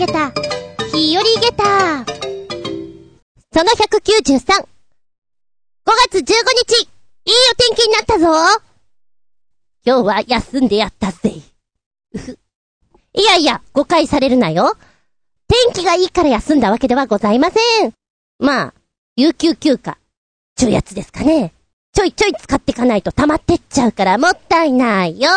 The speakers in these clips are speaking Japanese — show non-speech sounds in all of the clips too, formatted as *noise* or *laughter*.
げた、日和げた。その193。5月15日、いいお天気になったぞ今日は休んでやったぜ。うふ。いやいや、誤解されるなよ。天気がいいから休んだわけではございません。まあ、有給休暇、ちゅうやつですかね。ちょいちょい使ってかないと溜まってっちゃうからもったいないよ。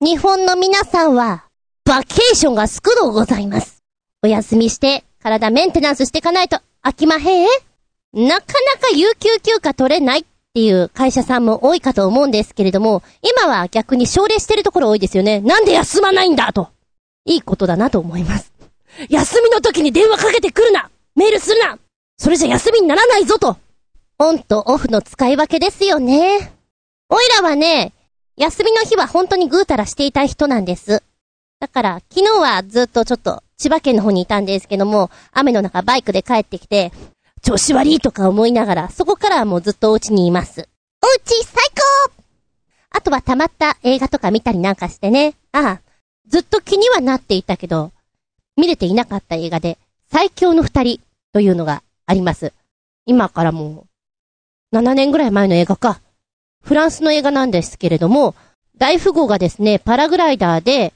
日本の皆さんは、バケーションが少のございます。お休みして、体メンテナンスしてかないと飽きまへん？なかなか有給休暇取れないっていう会社さんも多いかと思うんですけれども、今は逆に奨励してるところ多いですよね。なんで休まないんだと。いいことだなと思います。休みの時に電話かけてくるなメールするなそれじゃ休みにならないぞとオンとオフの使い分けですよね。おいらはね、休みの日は本当にぐうたらしていたい人なんです。だから、昨日はずっとちょっと千葉県の方にいたんですけども、雨の中バイクで帰ってきて、調子悪いとか思いながら、そこからはもうずっとお家にいます。お家最高あとは溜まった映画とか見たりなんかしてね。ああ、ずっと気にはなっていたけど、見れていなかった映画で、最強の二人というのがあります。今からもう、7年ぐらい前の映画か。フランスの映画なんですけれども、大富豪がですね、パラグライダーで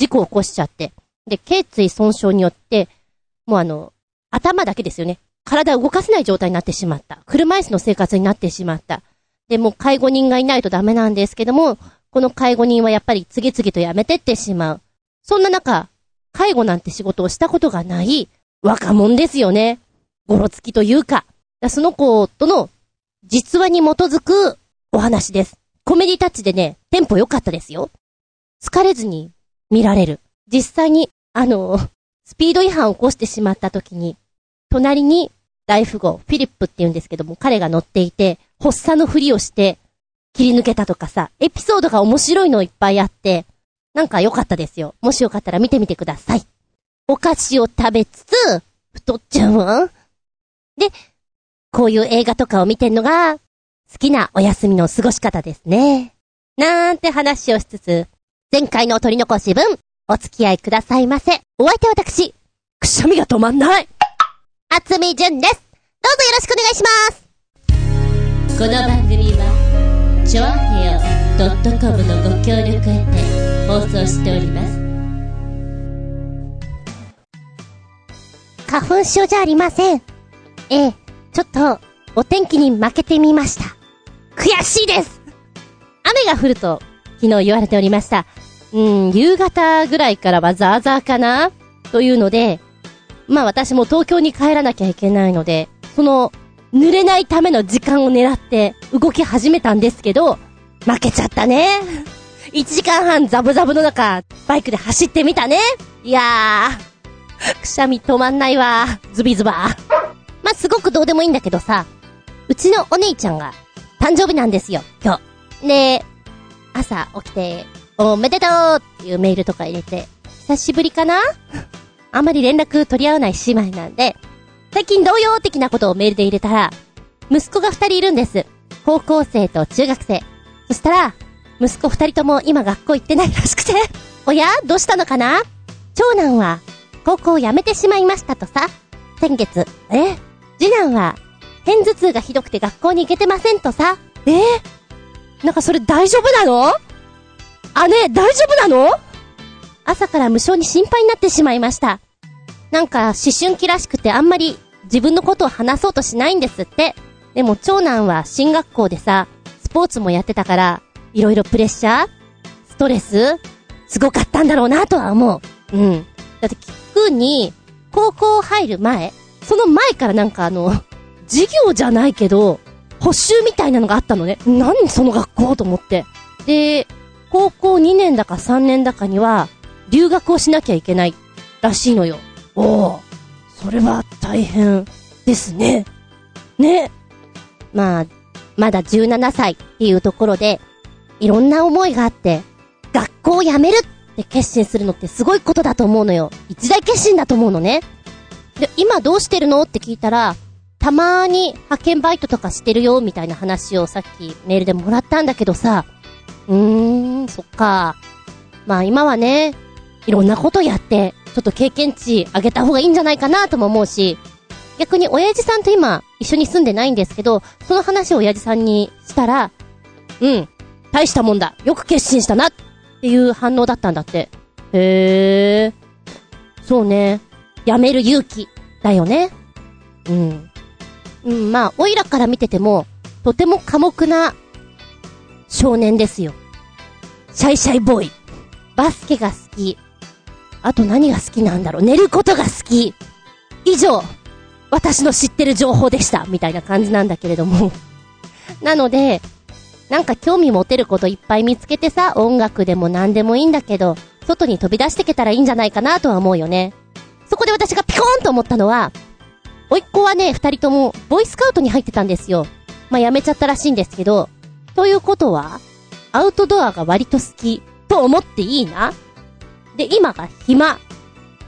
事故を起こしちゃって、で、頸椎損傷によって、もうあの、頭だけですよね。体を動かせない状態になってしまった。車椅子の生活になってしまった。で、もう介護人がいないとダメなんですけども、この介護人はやっぱり次々と辞めてってしまう。そんな中、介護なんて仕事をしたことがない若者ですよね。ごろつきというか。その子との実話に基づくお話です。コメディタッチでね、テンポ良かったですよ。疲れずに見られる。実際に、あの、スピード違反を起こしてしまった時に、隣に大富豪、フィリップって言うんですけども、彼が乗っていて、発作のふりをして、切り抜けたとかさ、エピソードが面白いのいっぱいあって、なんか良かったですよ。もしよかったら見てみてください。お菓子を食べつつ、太っちゃうわ。で、こういう映画とかを見てんのが、好きなお休みの過ごし方ですね。なんて話をしつつ、前回の取り残し分、お付き合いくださいませ。お相手は私、くしゃみが止まんない。あつみじゅんです。どうぞよろしくお願いします。この番組は、ちょあへよ .com のご協力へて放送しております。花粉症じゃありません。ええ、ちょっと、お天気に負けてみました。悔しいです雨が降ると、昨日言われておりました。うん、夕方ぐらいからはザーザーかな？というので、まあ私も東京に帰らなきゃいけないので、その、濡れないための時間を狙って動き始めたんですけど、負けちゃったね。1時間半ザブザブの中、バイクで走ってみたね。いやー、くしゃみ止まんないわ。ズビズバー。まあ、すごくどうでもいいんだけどさ、うちのお姉ちゃんが誕生日なんですよ、今日。で、朝起きて、おめでとうっていうメールとか入れて、久しぶりかな？*laughs* あんまり連絡取り合わない姉妹なんで、最近どうよ的なことをメールで入れたら、息子が二人いるんです。高校生と中学生。そしたら、息子二人とも今学校行ってないらしくて。*laughs* おや？どうしたのかな？長男は、高校を辞めてしまいましたとさ。先月。え？次男は、偏頭痛がひどくて学校に行けてませんとさ。え？ー、なんかそれ大丈夫なの？姉、大丈夫なの？朝から無性に心配になってしまいました。なんか思春期らしくてあんまり自分のことを話そうとしないんですって。でも長男は進学校でさ、スポーツもやってたから、いろいろプレッシャー？ストレス？すごかったんだろうなとは思う。うん。だって聞くに、高校入る前その前からなんかあの、授業じゃないけど、補習みたいなのがあったのね。何その学校と思って。で、高校2年だか3年だかには、留学をしなきゃいけないらしいのよ。おお、それは大変ですね。ね。まあ、まだ17歳っていうところで、いろんな思いがあって、学校を辞めるって決心するのってすごいことだと思うのよ。一大決心だと思うのね。で、今どうしてるの？って聞いたら、たまーに派遣バイトとかしてるよ、みたいな話をさっきメールでもらったんだけどさ、うーん、そっか。まあ今はね、いろんなことやって、ちょっと経験値上げた方がいいんじゃないかなとも思うし、逆に親父さんと今一緒に住んでないんですけど、その話を親父さんにしたら、うん、大したもんだ。よく決心したなっていう反応だったんだって。へえ。そうね。やめる勇気だよね。うん。うん、まあ、おいらから見てても、とても寡黙な少年ですよ。シャイシャイボーイ。バスケが好き。あと何が好きなんだろう。寝ることが好き。以上、私の知ってる情報でした。みたいな感じなんだけれども。*laughs* なので、なんか興味持てることいっぱい見つけてさ、音楽でも何でもいいんだけど、外に飛び出してけたらいいんじゃないかなとは思うよね。そこで私がピコーンと思ったのは、おいっ子はね、二人とも、ボイスカウトに入ってたんですよ。まあ、辞めちゃったらしいんですけど、ということは、アウトドアが割と好き、と思っていいな？で、今が暇、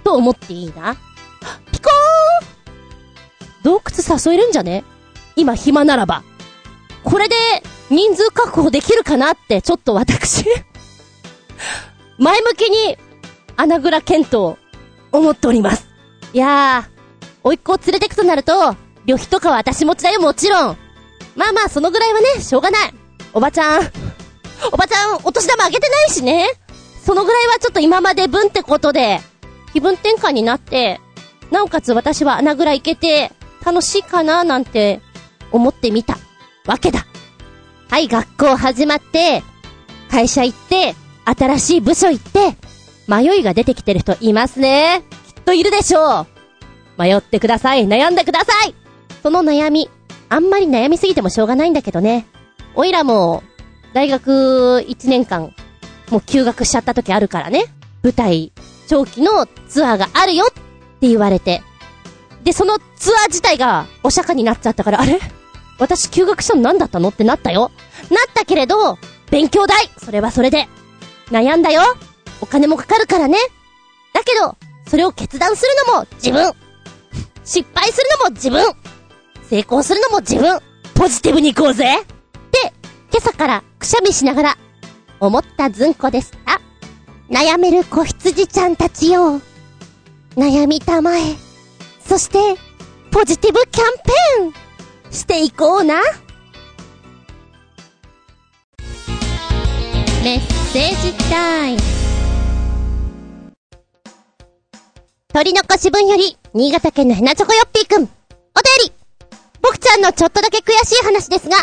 と思っていいな？ピコーン洞窟誘えるんじゃね？今暇ならば。これで、人数確保できるかなって、ちょっと私前向きに、穴蔵検討、思っております。いやー、おいっ子を連れてくとなると、旅費とかは私持ちだよ、もちろん。まあまあ、そのぐらいはね、しょうがない。おばちゃん、おばちゃん、お年玉あげてないしね。そのぐらいはちょっと今まで分ってことで、気分転換になって、なおかつ私は穴蔵行けて、楽しいかななんて、思ってみた、わけだ。はい、学校始まって、会社行って、新しい部署行って、迷いが出てきてる人いますね。きっといるでしょう。迷ってください。悩んでください。その悩み、あんまり悩みすぎてもしょうがないんだけどね。おいらも、大学1年間、もう休学しちゃった時あるからね。舞台、長期のツアーがあるよって言われて。で、そのツアー自体がお釈迦になっちゃったから、あれ？私休学したの何だったのってなったよ。なったけれど、勉強代それはそれで。悩んだよお金もかかるからね。だけど、それを決断するのも自分。失敗するのも自分。成功するのも自分。ポジティブに行こうぜって、今朝からくしゃみしながら、思ったずんこでした。悩める子羊ちゃんたちよ。悩みたまえ。そして、ポジティブキャンペーンしていこうな。メッセージタイム。鳥の腰分より、新潟県のヘナチョコヨッピーくん。お便り僕ちゃんのちょっとだけ悔しい話ですが、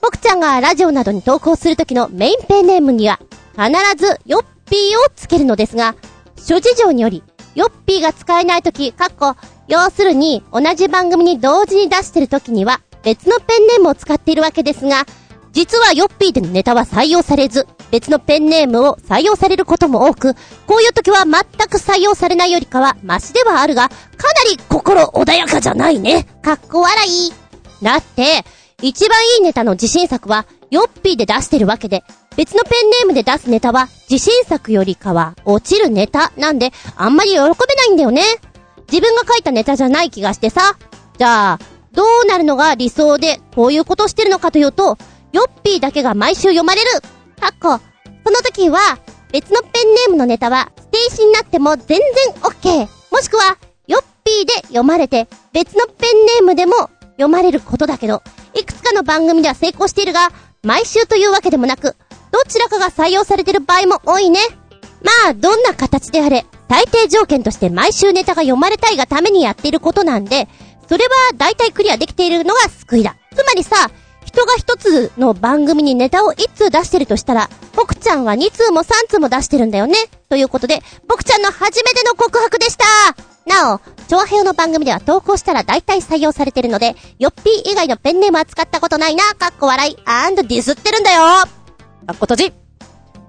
僕ちゃんがラジオなどに投稿するときのメインペンネームには、必ずヨッピーをつけるのですが、諸事情により、ヨッピーが使えないとき、かっこ、要するに、同じ番組に同時に出してるときには、別のペンネームを使っているわけですが、実はヨッピーでのネタは採用されず、別のペンネームを採用されることも多く、こういう時は全く採用されないよりかはマシではあるが、かなり心穏やかじゃないね。かっこ笑い。だって、一番いいネタの自信作は、ヨッピーで出してるわけで、別のペンネームで出すネタは、自信作よりかは落ちるネタなんで、あんまり喜べないんだよね。自分が書いたネタじゃない気がしてさ。じゃあ、どうなるのが理想で、こういうことしてるのかというと、ヨッピーだけが毎週読まれる。かっこ。その時は、別のペンネームのネタは、ステージになっても全然 OK。もしくは、ヨッピーで読まれて、別のペンネームでも読まれることだけど、いくつかの番組では成功しているが、毎週というわけでもなく、どちらかが採用されてる場合も多いね。まあ、どんな形であれ、大抵条件として毎週ネタが読まれたいがためにやっていることなんで、それは大体クリアできているのが救いだ。つまりさ、人が一つの番組にネタを一通出してるとしたら、僕ちゃんは二通も三通も出してるんだよね。ということで、僕ちゃんの初めての告白でした。なお、長編の番組では投稿したら大体採用されてるので、ヨッピー以外のペンネームは使ったことないな、かっこ笑い、アンドディスってるんだよ。かっこ閉じ。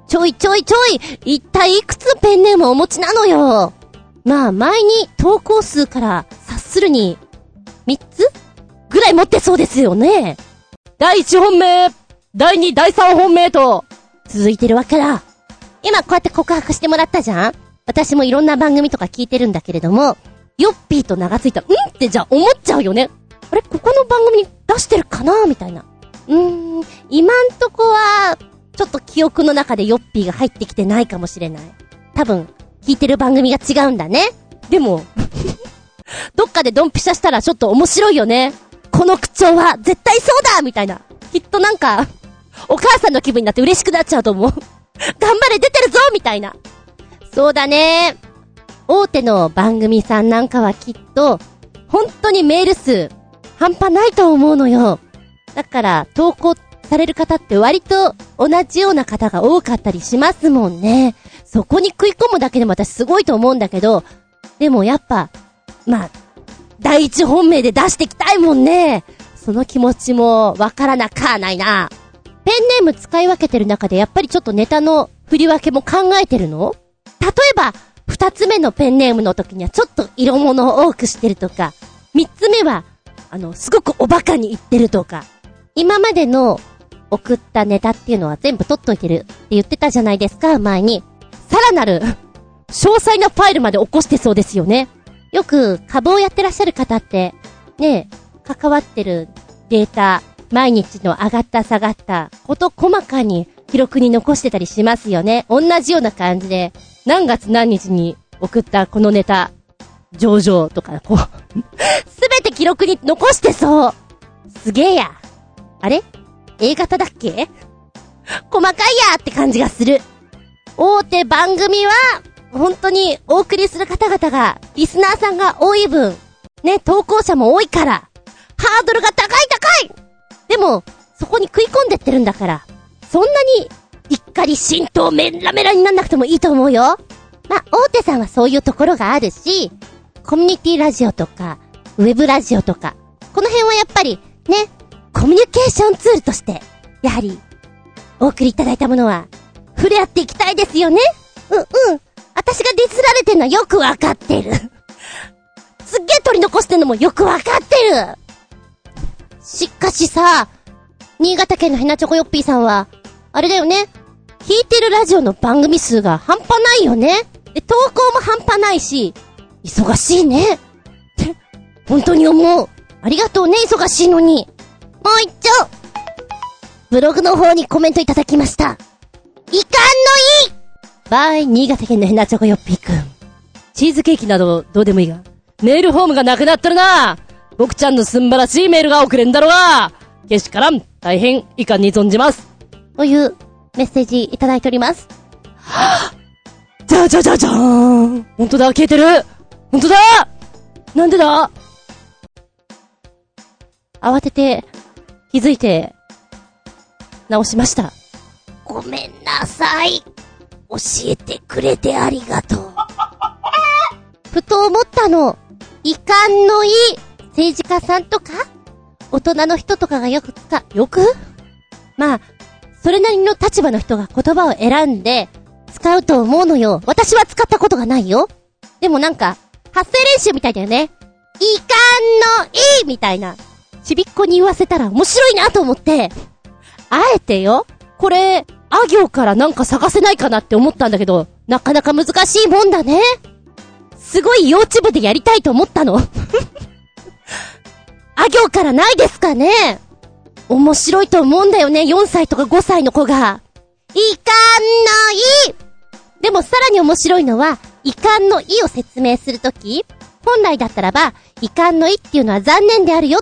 ちょいちょいちょい。一体いくつペンネームをお持ちなのよ。まあ、前に投稿数から察するに、三つぐらい持ってそうですよね。第1本目、第2、第3本目と、続いてるわけだ。今こうやって告白してもらったじゃん？私もいろんな番組とか聞いてるんだけれども、ヨッピーと名がついた、うん？ってじゃあ思っちゃうよね。あれ？ここの番組に出してるかな？みたいな。うーん、今んとこは、ちょっと記憶の中でヨッピーが入ってきてないかもしれない。多分、聞いてる番組が違うんだね。でも、*laughs* どっかでドンピシャしたらちょっと面白いよね。この口調は絶対そうだみたいな。きっとなんか、お母さんの気分になって嬉しくなっちゃうと思う。*laughs* 頑張れ出てるぞみたいな。そうだね。大手の番組さんなんかはきっと、本当にメール数、半端ないと思うのよ。だから、投稿される方って割と同じような方が多かったりしますもんね。そこに食い込むだけでも私すごいと思うんだけど、でもやっぱ、まあ、第一本命で出してきたいもんね。その気持ちもわからなかないな。ペンネーム使い分けてる中でやっぱりちょっとネタの振り分けも考えてるの？例えば、二つ目のペンネームの時にはちょっと色物を多くしてるとか、三つ目は、あの、すごくおバカに言ってるとか、今までの送ったネタっていうのは全部取っといてるって言ってたじゃないですか、前に。さらなる、詳細なファイルまで起こしてそうですよね。よく株をやってらっしゃる方って、ね、関わってるデータ、毎日の上がった下がったこと細かに記録に残してたりしますよね。同じような感じで、何月何日に送ったこのネタ、上場とか、こう *laughs* すべて記録に残してそうすげえや。あれ ?A 型だっけ？細かいやって感じがする。大手番組は、本当にお送りする方々が、リスナーさんが多い分、ね、投稿者も多いから、ハードルが高い高いでも、そこに食い込んでってるんだから、そんなに、一家に浸透メラメラになんなくてもいいと思うよ。まあ、大手さんはそういうところがあるし、コミュニティラジオとか、ウェブラジオとか、この辺はやっぱり、ね、コミュニケーションツールとして、やはり、お送りいただいたものは、触れ合っていきたいですよねうん、うん。私がディスられてんのはよくわかってる。*laughs* すっげえ取り残してんのもよくわかってるしかしさ、新潟県のヘナチョコヨッピーさんは、あれだよね。聞いてるラジオの番組数が半端ないよね。で、投稿も半端ないし、忙しいね。って、本当に思う。ありがとうね、忙しいのに。もう一丁ブログの方にコメントいただきました。いかんのいいバイ、新潟県のヘナチョコヨッピーくん。チーズケーキなどどうでもいいが、メールフォームがなくなったらな僕ちゃんのすんばらしいメールが送れんだろうがけしからん大変遺憾に存じますというメッセージいただいております。はぁじゃじゃじゃじゃーんほんとだ消えてるほんとだなんでだ？慌てて、気づいて、直しました。ごめんなさい。教えてくれてありがとう。*laughs* ふと思ったの。遺憾のいい政治家さんとか？大人の人とかがよく使、よく？まあ、それなりの立場の人が言葉を選んで使うと思うのよ。私は使ったことがないよ。でもなんか、発声練習みたいだよね。遺憾のいいみたいな。ちびっこに言わせたら面白いなと思って、あえてよ、これ、あ行からなんか探せないかなって思ったんだけど、なかなか難しいもんだね。すごい幼稚部でやりたいと思ったの。*laughs* あ行からないですかね面白いと思うんだよね、4歳とか5歳の子が。いかんのいでもさらに面白いのは、遺憾の意を説明するとき、本来だったらば、遺憾の意っていうのは残念であるよ。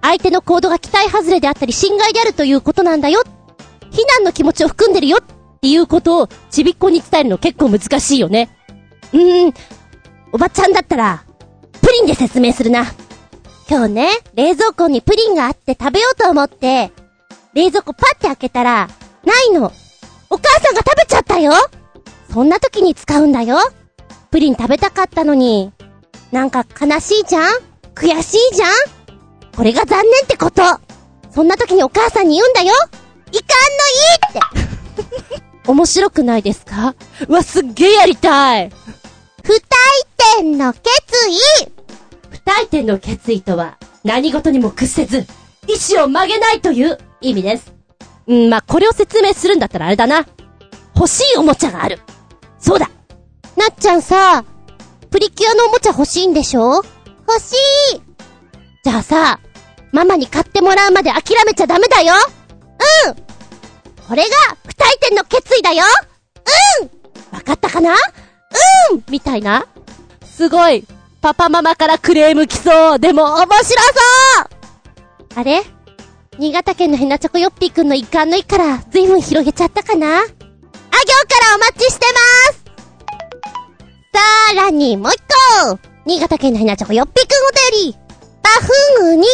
相手の行動が期待外れであったり、侵害であるということなんだよ。非難の気持ちを含んでるよっていうことを、ちびっこに伝えるの結構難しいよね。うーん、おばちゃんだったら、プリンで説明するな。今日ね、冷蔵庫にプリンがあって食べようと思って、冷蔵庫パッて開けたら、ないの。お母さんが食べちゃったよそんな時に使うんだよ。プリン食べたかったのに、なんか悲しいじゃん？悔しいじゃん？これが残念ってことそんな時にお母さんに言うんだよいかんのいいって。面白くないですか？うわ、すっげえやりたい。不退転の決意。大抵の決意とは、何事にも屈せず、意志を曲げないという意味です。うん、まあ、これを説明するんだったらあれだな。欲しいおもちゃがある。そうだ。なっちゃんさ、プリキュアのおもちゃ欲しいんでしょ？欲しい。じゃあさ、ママに買ってもらうまで諦めちゃダメだようん。これが、不退転の決意だよ。うん。わかったかな？うん。みたいな。すごい。パパママからクレーム来そう。でも面白そう。あれ？新潟県のヘナチョコヨッピーくんの一環の一から随分広げちゃったかな？あ行からお待ちしてます。さらにもう一個。新潟県のヘナチョコヨッピーくんお便り。バフンウニ。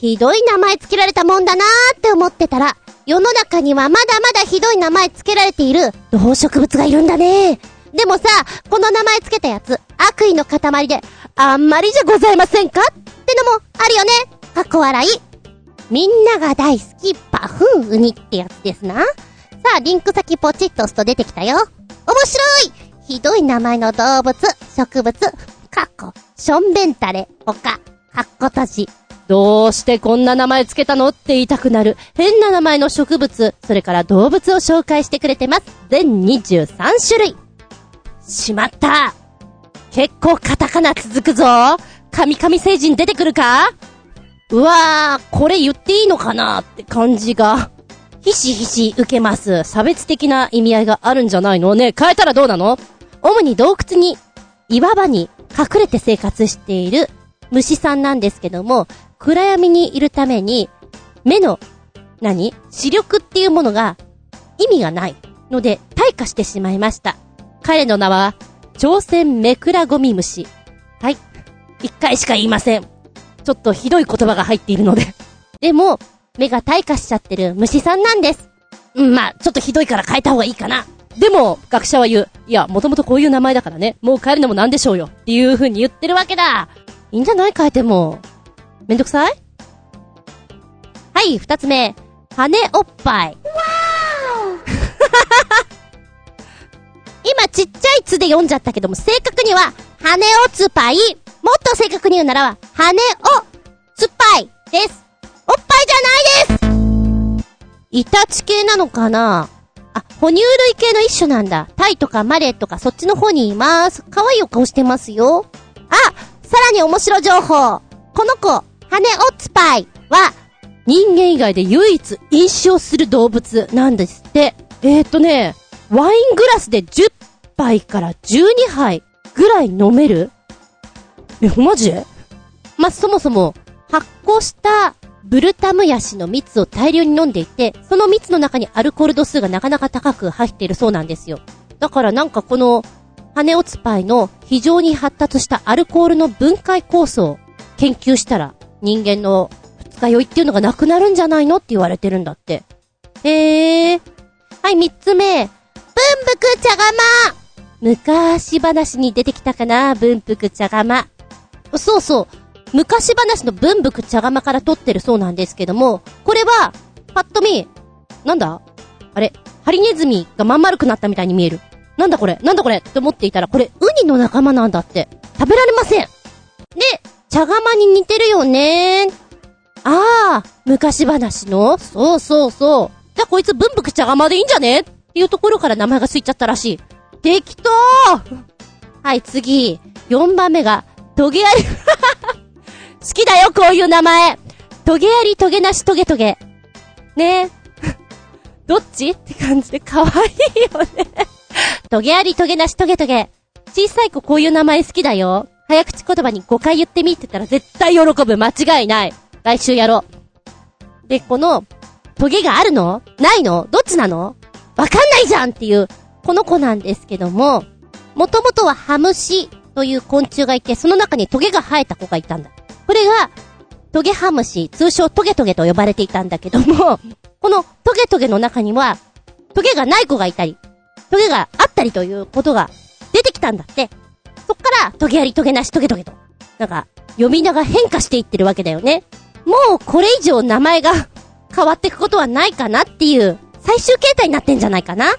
ひどい名前つけられたもんだなーって思ってたら世の中にはまだまだひどい名前つけられている動植物がいるんだねでもさ、この名前つけたやつ、悪意の塊で、あんまりじゃございませんか？ってのもあるよね。かっこ笑い。みんなが大好き、バフンウニってやつですな。さあ、リンク先ポチッと押すと出てきたよ。面白いひどい名前の動物、植物、かっこ、しょんべんたれ、ほか、かっこ閉じ。どうしてこんな名前つけたの？って言いたくなる。変な名前の植物、それから動物を紹介してくれてます。全23種類。しまった。結構カタカナ続くぞ。神々星人出てくるか？うわー、これ言っていいのかなって感じが、ひしひし受けます。差別的な意味合いがあるんじゃないの？ね、変えたらどうなの？主に洞窟に、岩場に隠れて生活している虫さんなんですけども、暗闇にいるために、目の、何？視力っていうものが意味がないので退化してしまいました。彼の名は、朝鮮メクラゴミ虫。はい。一回しか言いません。ちょっとひどい言葉が入っているので。*laughs* でも、目が退化しちゃってる虫さんなんです。うん、まあ、ちょっとひどいから変えた方がいいかな。でも、学者は言う。いや、もともとこういう名前だからね。もう変えるのもなんでしょうよ。っていう風に言ってるわけだ。いいんじゃない？変えても。めんどくさい？はい、二つ目。羽おっぱい。*laughs* 今ちっちゃいつで読んじゃったけども、正確には、羽おつぱい。もっと正確に言うならば、羽おつぱいです。おっぱいじゃないですイタチ系なのかな？あ、哺乳類系の一種なんだ。タイとかマレーとかそっちの方にいます。可愛いお顔してますよ。あ、さらに面白情報。この子、羽おつぱいは、人間以外で唯一飲酒をする動物なんですって。えー、っとね、ワイングラスで10杯から12杯ぐらい飲める？え、マジ？でまあ、そもそも、発酵したブルタムヤシの蜜を大量に飲んでいて、その蜜の中にアルコール度数がなかなか高く入っているそうなんですよ。だからなんかこの、羽オツパイの非常に発達したアルコールの分解酵素を研究したら、人間の二日酔いっていうのがなくなるんじゃないのって言われてるんだって。へー。はい、三つ目。文福茶釜昔話に出てきたかな文福茶釜。そうそう。昔話の文福茶釜から撮ってるそうなんですけども、これは、パッと見、なんだ？あれ、ハリネズミがまん丸くなったみたいに見える。なんだこれ？なんだこれ？って思っていたら、これ、ウニの仲間なんだって。食べられません。で、茶釜に似てるよねああ、昔話のそうそうそう。じゃあこいつ文福茶釜でいいんじゃね？っていうところから名前がついちゃったらしい。適当はい、次。4番目が、トゲアリ *laughs* 好きだよ、こういう名前。トゲアリ、トゲなし、トゲトゲ。ねえ。*laughs* どっち？って感じで可愛いよねトゲあり、トゲなし、トゲトゲ。小さい子こういう名前好きだよ。早口言葉に5回言ってみてたら絶対喜ぶ。間違いない。来週やろう。で、この、トゲがあるの？ないの？どっちなの？わかんないじゃんっていう、この子なんですけども、もともとはハムシという昆虫がいて、その中にトゲが生えた子がいたんだ。これが、トゲハムシ、通称トゲトゲと呼ばれていたんだけども、このトゲトゲの中には、トゲがない子がいたり、トゲがあったりということが出てきたんだって。そっから、トゲありトゲなしトゲトゲと。なんか、呼び名が変化していってるわけだよね。もうこれ以上名前が変わっていくことはないかなっていう最終形態になってんじゃないかなあ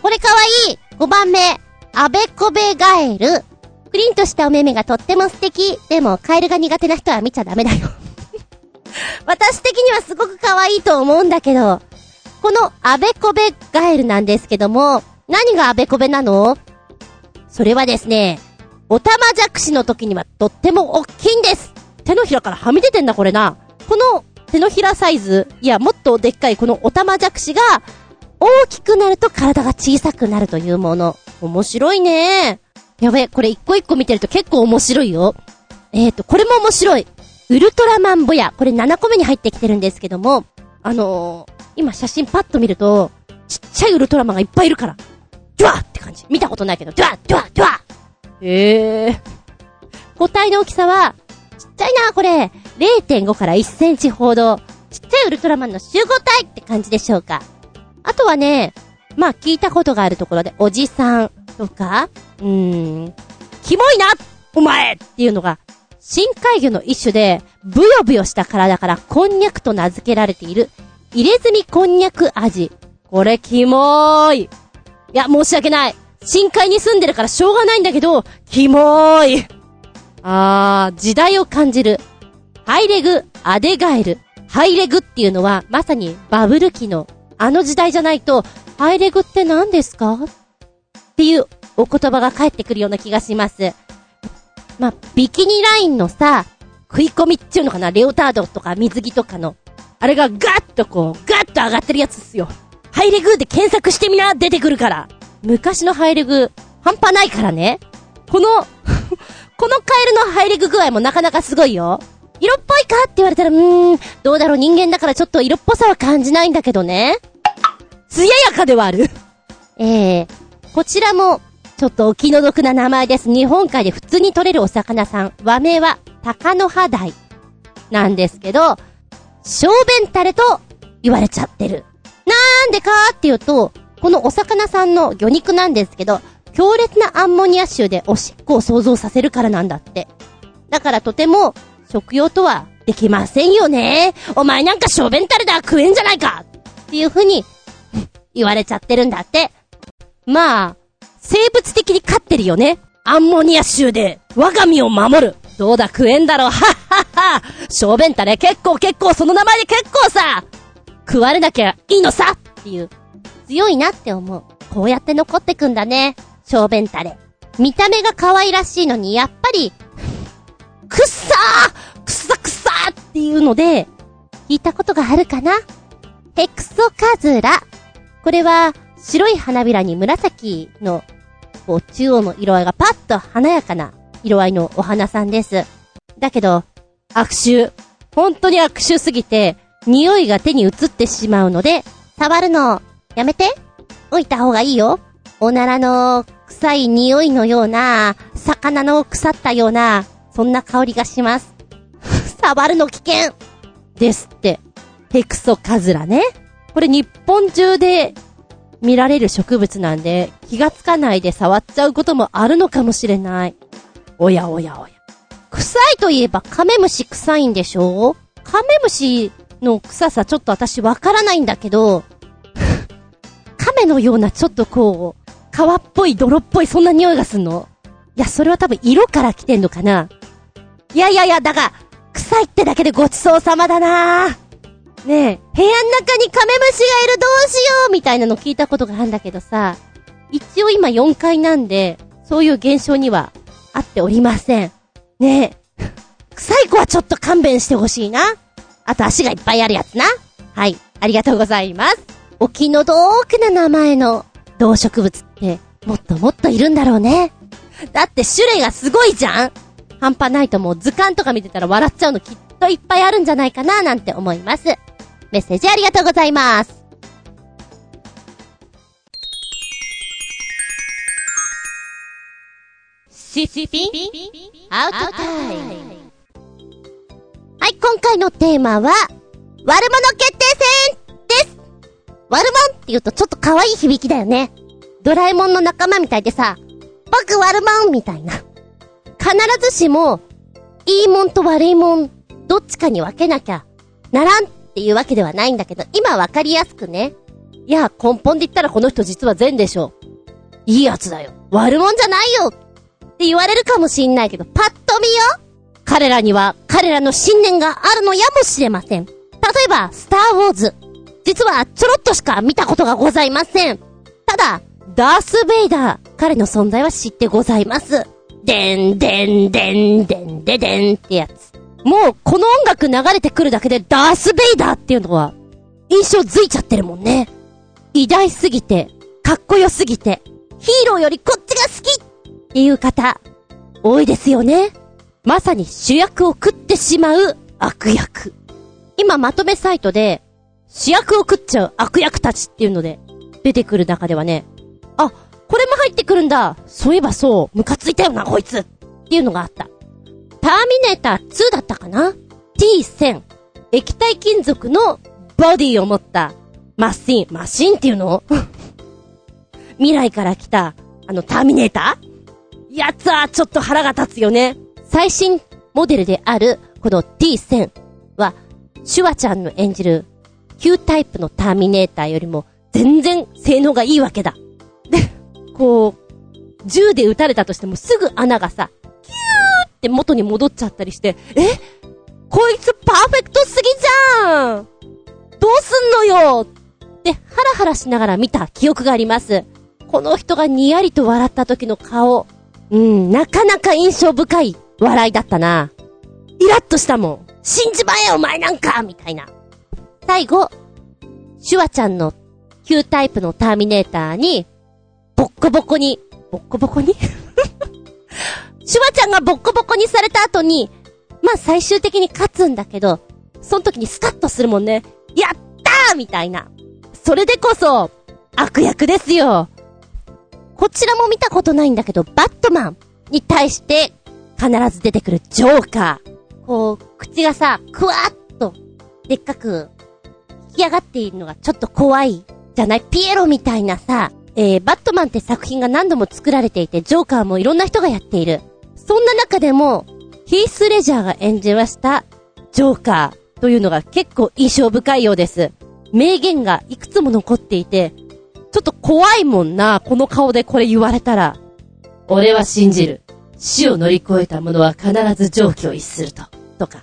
これかわいい !5 番目、アベコベガエル。クリンとしたお目目がとっても素敵。でも、カエルが苦手な人は見ちゃダメだよ *laughs* 私的にはすごく可愛いと思うんだけど、このアベコベガエルなんですけども、何がアベコベなの？それはですね、おたまじゃくしの時にはとっても大きいんです。手のひらからはみ出てんだこれな。この手のひらサイズ、いや、もっとでっかいこのおたまじゃくしが、大きくなると体が小さくなるというもの。面白いね。やべえ、これ一個一個見てると結構面白いよ。えーと、これも面白い。ウルトラマンボヤ。これ7個目に入ってきてるんですけども、あのー、今写真パッと見ると、ちっちゃいウルトラマンがいっぱいいるから。ドゥワって感じ。見たことないけど、ドゥワドゥワドゥワへえー。個体の大きさは、ちっちゃいな、これ。0.5から1センチほど。ちっちゃいウルトラマンの集合体って感じでしょうか。あとはね、まあ聞いたことがあるところで、おじさんとか、うーん、キモいなお前っていうのが、深海魚の一種で、ブヨブヨした体からこんにゃくと名付けられている、入れ墨こんにゃく味。これキモーい。いや、申し訳ない。深海に住んでるからしょうがないんだけど、キモーい。あー、時代を感じる。ハイレグ、アデガエル。ハイレグっていうのは、まさにバブル期の、あの時代じゃないと、ハイレグって何ですか？っていうお言葉が返ってくるような気がします。ま、ビキニラインのさ、食い込みっていうのかな？レオタードとか水着とかの。あれがガッとこう、ガッと上がってるやつっすよ。ハイレグで検索してみな出てくるから。昔のハイレグ、半端ないからね。この *laughs* このカエルのハイレグ具合もなかなかすごいよ。色っぽいかって言われたら、うーん、どうだろう人間だからちょっと色っぽさは感じないんだけどね。艶やかではある *laughs* ええー、こちらも、ちょっとお気の毒な名前です。日本海で普通に取れるお魚さん。和名は、鷹の葉鯛。なんですけど、小便タレと言われちゃってる。なんでかっていうと、このお魚さんの魚肉なんですけど、強烈なアンモニア臭でおしっこを想像させるからなんだって。だからとても食用とはできませんよね。お前なんか小便タレだ食えんじゃないかっていう風に言われちゃってるんだって。まあ、生物的に勝ってるよね。アンモニア臭で我が身を守る。どうだ食えんだろう。はっはっは。小便タレ結構結構その名前で結構さ。食われなきゃいいのさっていう。強いなって思う。こうやって残ってくんだね。小便タレ。見た目が可愛らしいのに、やっぱり、*laughs* くっさーくさくさーっていうので、聞いたことがあるかな？ヘクソカズラ。これは、白い花びらに紫の、こう、中央の色合いがパッと華やかな色合いのお花さんです。だけど、悪臭。本当に悪臭すぎて、匂いが手に移ってしまうので、触るの、やめて。置いた方がいいよ。おならの臭い匂いのような、魚の腐ったような、そんな香りがします。*laughs* 触るの危険ですって。ヘクソカズラね。これ日本中で見られる植物なんで、気がつかないで触っちゃうこともあるのかもしれない。おやおやおや。臭いといえばカメムシ臭いんでしょ？カメムシの臭さちょっと私わからないんだけど、*laughs* カメのようなちょっとこう、皮っぽい泥っぽいそんな匂いがすんのいや、それは多分色から来てんのかないやいやいや、だが、臭いってだけでごちそうさまだなねえ、部屋の中にカメムシがいるどうしようみたいなの聞いたことがあるんだけどさ、一応今4階なんで、そういう現象にはあっておりません。ねえ、臭い子はちょっと勘弁してほしいな。あと足がいっぱいあるやつな。はい、ありがとうございます。お気の毒な名前の動植物って、もっともっといるんだろうね。だって種類がすごいじゃん半端ないともう図鑑とか見てたら笑っちゃうのきっといっぱいあるんじゃないかななんて思います。メッセージありがとうございます。シシピンアウトタイム。はい、今回のテーマは、悪者決定戦です悪者って言うとちょっと可愛い響きだよね。ドラえもんの仲間みたいでさ、僕悪者みたいな。必ずしも、いいもんと悪いもん、どっちかに分けなきゃならんっていうわけではないんだけど、今わかりやすくね。いや、根本で言ったらこの人実は善でしょ。いいやつだよ。悪者じゃないよって言われるかもしんないけど、パッと見よ彼らには彼らの信念があるのやもしれません。例えば、スターウォーズ。実はちょろっとしか見たことがございません。ただ、ダース・ベイダー、彼の存在は知ってございます。でんでんでんでんででんってやつ。もうこの音楽流れてくるだけでダース・ベイダーっていうのは印象づいちゃってるもんね。偉大すぎて、かっこよすぎて、ヒーローよりこっちが好きっていう方、多いですよね。まさに主役を食ってしまう悪役。今まとめサイトで、主役を食っちゃう悪役たちっていうので、出てくる中ではね、あ、これも入ってくるんだ。そういえばそう、ムカついたよな、こいつ。っていうのがあった。ターミネーター2だったかな ?T1000。液体金属のボディを持ったマシン、マシンっていうの？*laughs* 未来から来た、あの、ターミネーター？やつはちょっと腹が立つよね。最新モデルである、この T1000 は、シュワちゃんの演じる、旧タイプのターミネーターよりも、全然性能がいいわけだ。で、こう、銃で撃たれたとしてもすぐ穴がさ、キューって元に戻っちゃったりして、え？こいつパーフェクトすぎじゃんどうすんのよってハラハラしながら見た記憶があります。この人がにやりと笑った時の顔。うん、なかなか印象深い笑いだったな。イラッとしたもん。死んじまえお前なんかみたいな。最後、シュワちゃんの旧タイプのターミネーターに、ボッコボコに、ボッコボコに？*laughs* シュワちゃんがボッコボコにされた後に、まあ最終的に勝つんだけど、その時にスカッとするもんね。やったーみたいな。それでこそ、悪役ですよ。こちらも見たことないんだけど、バットマンに対して必ず出てくるジョーカー。こう、口がさ、クワーッと、でっかく、引き上がっているのがちょっと怖い、じゃない？ピエロみたいなさ、えー、バットマンって作品が何度も作られていて、ジョーカーもいろんな人がやっている。そんな中でも、ヒース・レジャーが演じました、ジョーカーというのが結構印象深いようです。名言がいくつも残っていて、ちょっと怖いもんな、この顔でこれ言われたら。俺は信じる。死を乗り越えた者は必ず上気を逸すると。とか。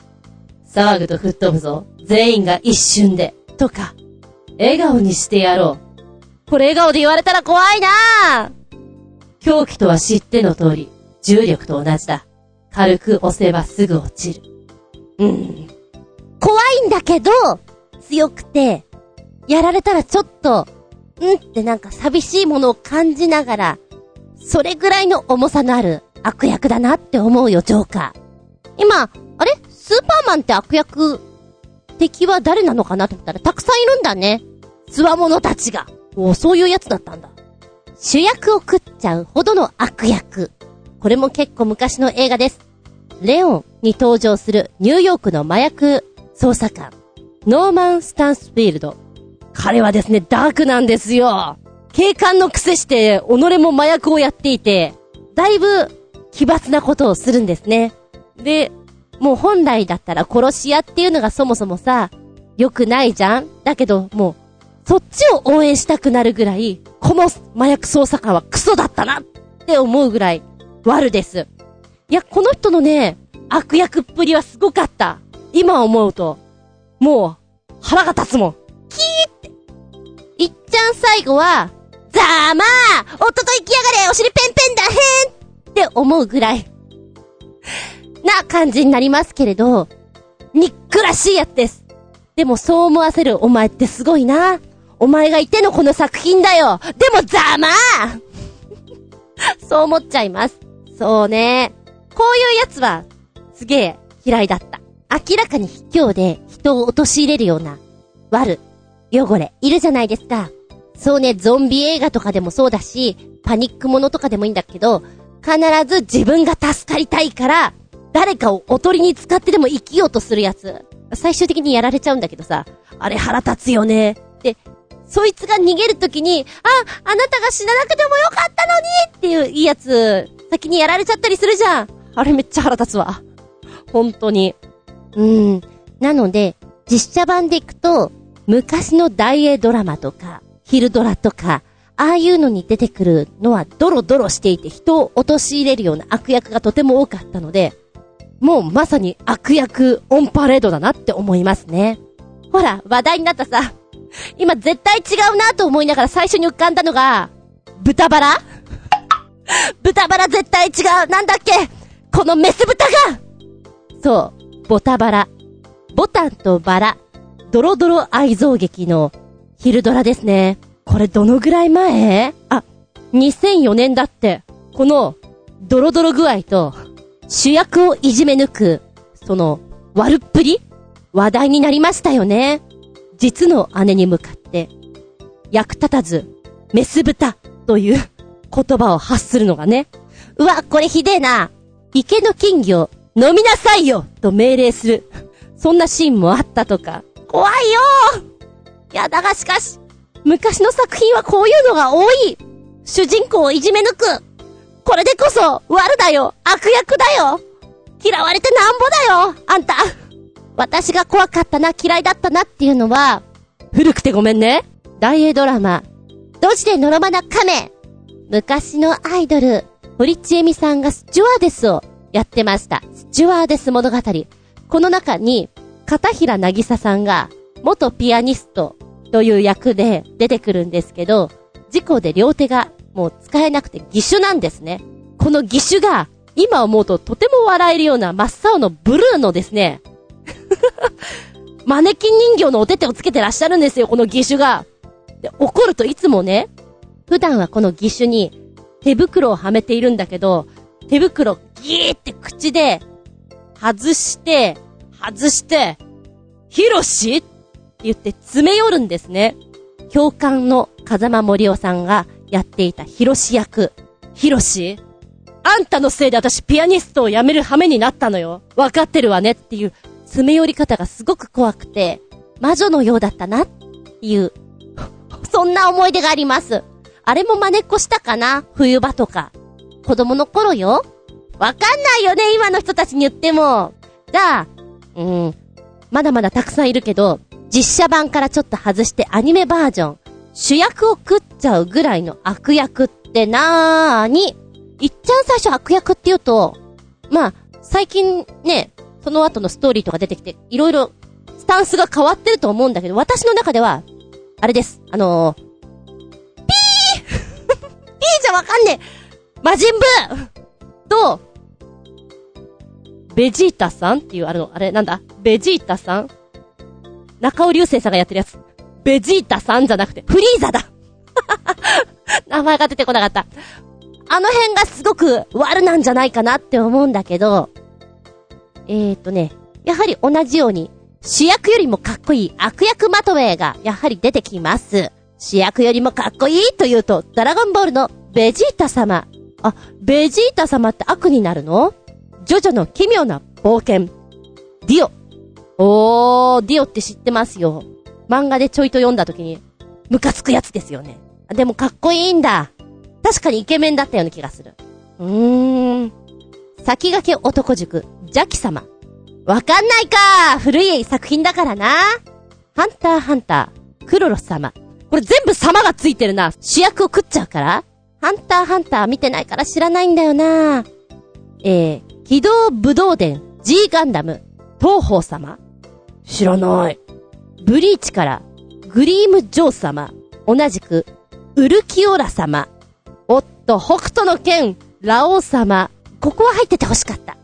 騒ぐと吹っ飛ぶぞ。全員が一瞬で。とか。笑顔にしてやろう。これ笑顔で言われたら怖いな狂気とは知っての通り、重力と同じだ。軽く押せばすぐ落ちる。うん。怖いんだけど、強くて、やられたらちょっと、んってなんか寂しいものを感じながら、それぐらいの重さのある悪役だなって思うよ、ジョーカー。今、あれ？スーパーマンって悪役、敵は誰なのかなと思ったらたくさんいるんだね。つわものたちが。おそういうやつだったんだ。主役を食っちゃうほどの悪役。これも結構昔の映画です。レオンに登場するニューヨークの麻薬捜査官、ノーマン・スタンスフィールド。彼はですね、ダークなんですよ。警官の癖して、己も麻薬をやっていて、だいぶ奇抜なことをするんですね。で、もう本来だったら殺し屋っていうのがそもそもさ、良くないじゃん？だけど、もう、そっちを応援したくなるぐらい、この麻薬捜査官はクソだったなって思うぐらい、悪です。いや、この人のね、悪役っぷりはすごかった。今思うと。もう、腹が立つもん。キーって。いっちゃん最後は、ざーまあ夫と行きやがれお尻ペンペンだへんって思うぐらい、な感じになりますけれど、憎らしいやつです。でもそう思わせるお前ってすごいな。お前がいてのこの作品だよ。でもざまあそう思っちゃいます。そうね。こういうやつは、すげえ嫌いだった。明らかに卑怯で人を陥れるような、悪、汚れ、いるじゃないですか。そうね、ゾンビ映画とかでもそうだし、パニックものとかでもいいんだけど、必ず自分が助かりたいから、誰かをおとりに使ってでも生きようとするやつ。最終的にやられちゃうんだけどさ、あれ腹立つよね。で、そいつが逃げるときに、あ、あなたが死ななくてもよかったのにっていういいやつ、先にやられちゃったりするじゃん。あれめっちゃ腹立つわ。本当に。うん。なので、実写版でいくと、昔の大英ドラマとか、ヒルドラとか、ああいうのに出てくるのはドロドロしていて人を陥れるような悪役がとても多かったので、もうまさに悪役オンパレードだなって思いますね。ほら、話題になったさ、今絶対違うなと思いながら最初に浮かんだのが、豚バラ？豚バラ絶対違うなんだっけ？このメス豚がそう、ボタバラ。ボタンとバラ。ドロドロ愛憎劇のヒルドラですね。これどのぐらい前？あ、2004年だって、この、ドロドロ具合と、主役をいじめ抜く、その、悪っぷり？話題になりましたよね。実の姉に向かって、役立たず、メス豚という言葉を発するのがね。うわ、これひでえな。池の金魚、飲みなさいよと命令する。そんなシーンもあったとか。怖いよーやだがしかし、昔の作品はこういうのが多い。主人公をいじめ抜く。これでこそ、悪だよ悪役だよ嫌われてなんぼだよあんた私が怖かったな、嫌いだったなっていうのは、古くてごめんね。大英ドラマ、ドジでのろまな亀。昔のアイドル、堀ちえみさんがスチュワーデスをやってました。スチュワーデス物語。この中に、片平なぎささんが、元ピアニストという役で出てくるんですけど、事故で両手がもう使えなくて義手なんですね。この義手が、今思うととても笑えるような真っ青のブルーのですね、マネキン人形のお手手をつけてらっしゃるんですよ、この義手が。で、怒るといつもね、普段はこの義手に手袋をはめているんだけど、手袋ギーって口で外して、外して、ヒロシ言って詰め寄るんですね。教官の風間森夫さんがやっていたヒロシ役。ヒロシ？あんたのせいで私ピアニストを辞める羽目になったのよ。わかってるわねっていう詰め寄り方がすごく怖くて、魔女のようだったなっていう、*laughs* そんな思い出があります。あれも真似っこしたかな？冬場とか。子供の頃よわかんないよね、今の人たちに言っても。じゃあ、うん、まだまだたくさんいるけど、実写版からちょっと外してアニメバージョン、主役を食っちゃうぐらいの悪役ってなーにいっちゃん最初悪役って言うと、まあ、最近ね、その後のストーリーとか出てきて、いろいろスタンスが変わってると思うんだけど、私の中では、あれです。あのー、ピー *laughs* ピーじゃわかんねえ魔人ブーと、ベジータさんっていう、あの、あれ、なんだ？ベジータさん中尾流星さんがやってるやつ。ベジータさんじゃなくて、フリーザだ *laughs* 名前が出てこなかった。あの辺がすごく悪なんじゃないかなって思うんだけど、えーとね、やはり同じように、主役よりもかっこいい悪役まとめがやはり出てきます。主役よりもかっこいいというと、ドラゴンボールのベジータ様。あ、ベジータ様って悪になるの？ジョジョの奇妙な冒険。ディオ。おー、ディオって知ってますよ。漫画でちょいと読んだ時に、ムカつくやつですよね。でもかっこいいんだ。確かにイケメンだったような気がする。うーん。先駆け男塾、邪気様。わかんないか古い作品だからな。ハンターハンター、クロロス様。これ全部様がついてるな。主役を食っちゃうからハンターハンター見てないから知らないんだよな。えー、機動武道伝 G ガンダム、東方様。知らない。ブリーチから、グリームジョー様。同じく、ウルキオラ様。おっと、北斗の剣、ラオウ様。ここは入ってて欲しかった。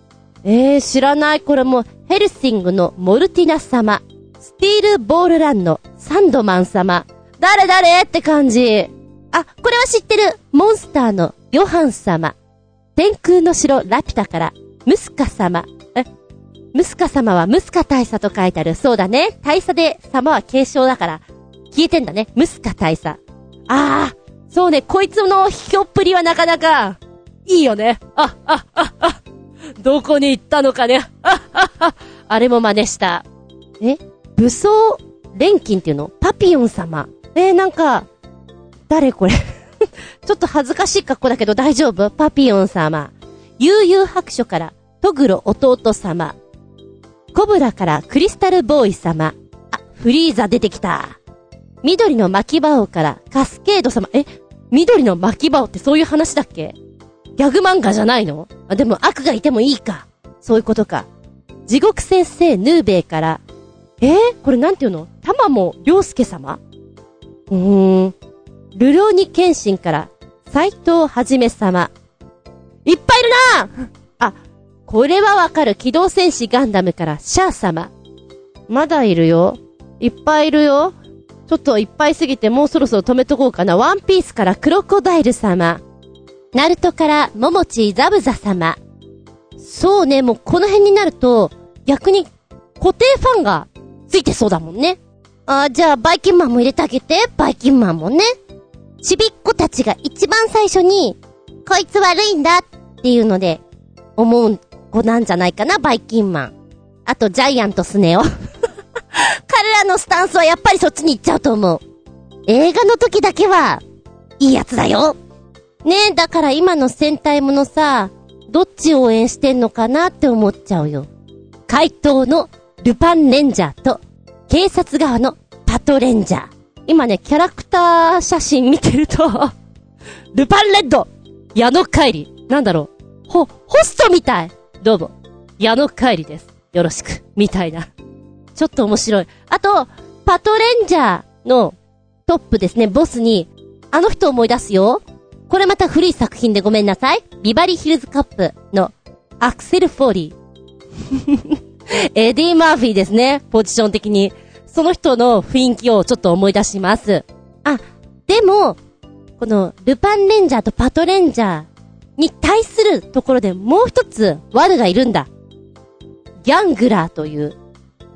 えー、知らない。これも、ヘルシングのモルティナ様。スティールボールランのサンドマン様。誰誰って感じ。あ、これは知ってる。モンスターのヨハン様。天空の城ラピュタから、ムスカ様。ムスカ様はムスカ大佐と書いてある。そうだね。大佐で様は継承だから、消えてんだね。ムスカ大佐。ああ、そうね。こいつのひょっぷりはなかなか、いいよね。あ、あ、あ、あ、どこに行ったのかね。あ、あ、あ、あれも真似した。え？武装錬金っていうの？パピヨン様。えー、なんか、誰これ？*laughs* ちょっと恥ずかしい格好だけど大丈夫？パピヨン様。悠々白書から、トグロ弟様。コブラからクリスタルボーイ様。あ、フリーザ出てきた。緑の巻き場王からカスケード様。え、緑の巻き場王ってそういう話だっけ？ギャグ漫画じゃないの？あ、でも悪がいてもいいか。そういうことか。地獄先生ヌーベイから、え？ー、これなんていうの？玉も良介様？うーん。ルローニケンシンから、斎藤はじめ様。いっぱいいるな、これはわかる。機動戦士ガンダムから、シャア様。まだいるよ。いっぱいいるよ。ちょっといっぱいすぎてもうそろそろ止めとこうかな。ワンピースからクロコダイル様。ナルトからモモチザブザ様。そうね、もうこの辺になると、逆に固定ファンがついてそうだもんね。あじゃあバイキンマンも入れてあげて、バイキンマンもね。ちびっ子たちが一番最初に、こいつ悪いんだっていうので、思う子なんじゃないかな、バイキンマン。あと、ジャイアントスネ夫。*laughs* 彼らのスタンスはやっぱりそっちに行っちゃうと思う。映画の時だけは、いいやつだよ。ねえ、だから今の戦隊ものさ、どっち応援してんのかなって思っちゃうよ。怪盗のルパンレンジャーと、警察側のパトレンジャー。今ね、キャラクター写真見てると *laughs* ルパンレッド夜野魁利。なんだろう。ほ、ホストみたい。どうも。夜野魁利です。よろしく。みたいな。ちょっと面白い。あと、パトレンジャーのトップですね、ボスに、あの人思い出すよ。これまた古い作品でごめんなさい。ビバリーヒルズコップのアクセル・フォーリー。エディ・マーフィーですね、ポジション的に。その人の雰囲気をちょっと思い出します。あ、でも、このルパンレンジャーとパトレンジャーに対するところでもう一つワルがいるんだ。ギャングラーという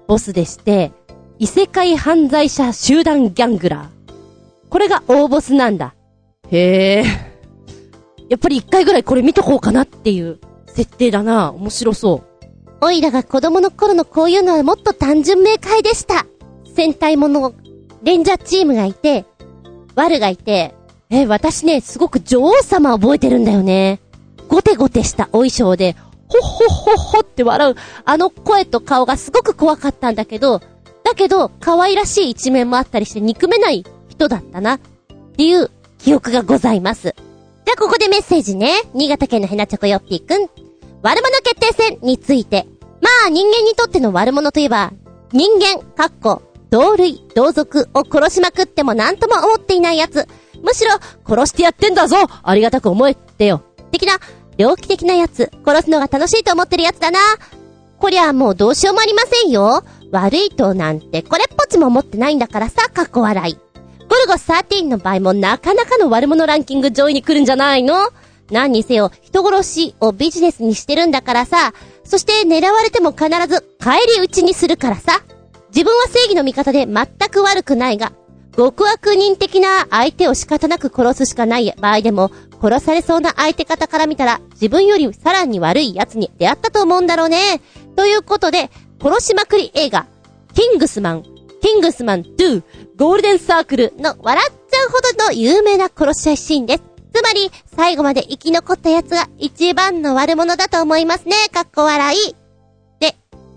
ボスでして、異世界犯罪者集団ギャングラー。これが大ボスなんだ。へえ。やっぱり一回ぐらいこれ見とこうかなっていう設定だな。面白そう。おいらが子供の頃のこういうのはもっと単純明快でした。戦隊もの、レンジャーチームがいて、ワルがいて、え、私ね、すごく女王様覚えてるんだよね。ゴテゴテしたお衣装で、ほっほっほっほって笑う、あの声と顔がすごく怖かったんだけど、だけど、可愛らしい一面もあったりして憎めない人だったな、っていう記憶がございます。じゃあここでメッセージね。新潟県のヘナチョコヨッピーくん。悪者決定戦について。まあ人間にとっての悪者といえば、人間、かっこ、同類、同族を殺しまくっても何とも思っていない奴。むしろ、殺してやってんだぞありがたく思えってよ。的な、猟奇的なやつ、殺すのが楽しいと思ってるやつだな。こりゃもうどうしようもありませんよ。悪いとなんてこれっぽっちも思ってないんだからさ、かっこ笑い。ゴルゴ13の場合もなかなかの悪者ランキング上位に来るんじゃないの？何にせよ、人殺しをビジネスにしてるんだからさ、そして狙われても必ず帰り討ちにするからさ。自分は正義の味方で全く悪くないが、極悪人的な相手を仕方なく殺すしかない場合でも、殺されそうな相手方から見たら、自分よりさらに悪い奴に出会ったと思うんだろうね。ということで、殺しまくり映画、キングスマン、キングスマン2、ゴールデンサークルの笑っちゃうほどの有名な殺し合いシーンです。つまり、最後まで生き残った奴が一番の悪者だと思いますね。かっこ笑い。で、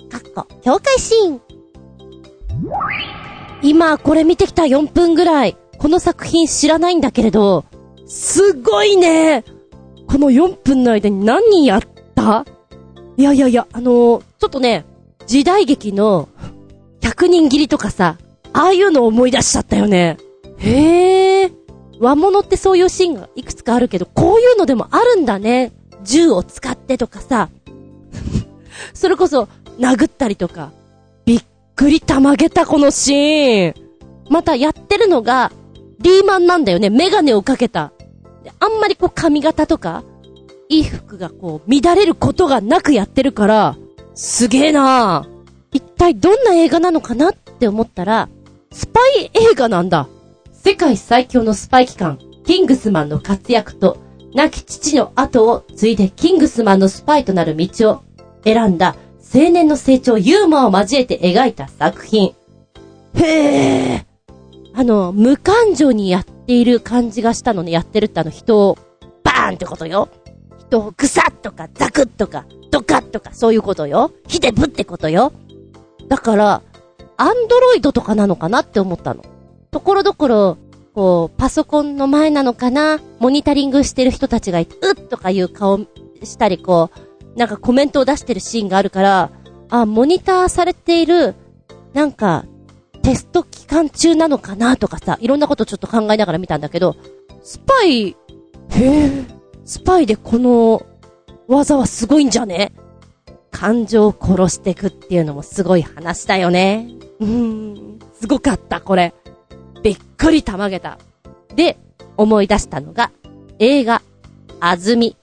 かっこ、境界シーン。今、これ見てきた4分ぐらい。この作品知らないんだけれど、すごいねこの4分の間に何やった？いやいやいや、あのー、ちょっとね、時代劇の100人切りとかさ、ああいうのを思い出しちゃったよね。へえ。和物ってそういうシーンがいくつかあるけど、こういうのでもあるんだね。銃を使ってとかさ。*laughs* それこそ、殴ったりとか。くりたまげたこのシーン。またやってるのが、リーマンなんだよね。メガネをかけた。あんまりこう髪型とか、衣服がこう乱れることがなくやってるから、すげえな一体どんな映画なのかなって思ったら、スパイ映画なんだ。世界最強のスパイ機関、キングスマンの活躍と、亡き父の後を継いでキングスマンのスパイとなる道を選んだ青年の成長、ユーモアを交えて描いた作品。へえ。あの、無感情にやっている感じがしたのね、やってるってあの人を、バーンってことよ。人をグサッとかザクッとか、ドカッとか、そういうことよ。ヒデブってことよ。だから、アンドロイドとかなのかなって思ったの。ところどころ、こう、パソコンの前なのかな？モニタリングしてる人たちがいて、うっとかいう顔したり、こう、なんかコメントを出してるシーンがあるから、あ、モニターされている、なんか、テスト期間中なのかなとかさ、いろんなことちょっと考えながら見たんだけど、スパイ、へえ、スパイでこの技はすごいんじゃね？感情を殺してくっていうのもすごい話だよね。うーん、すごかった、これ。びっくりたまげた。で、思い出したのが、映画、あずみ。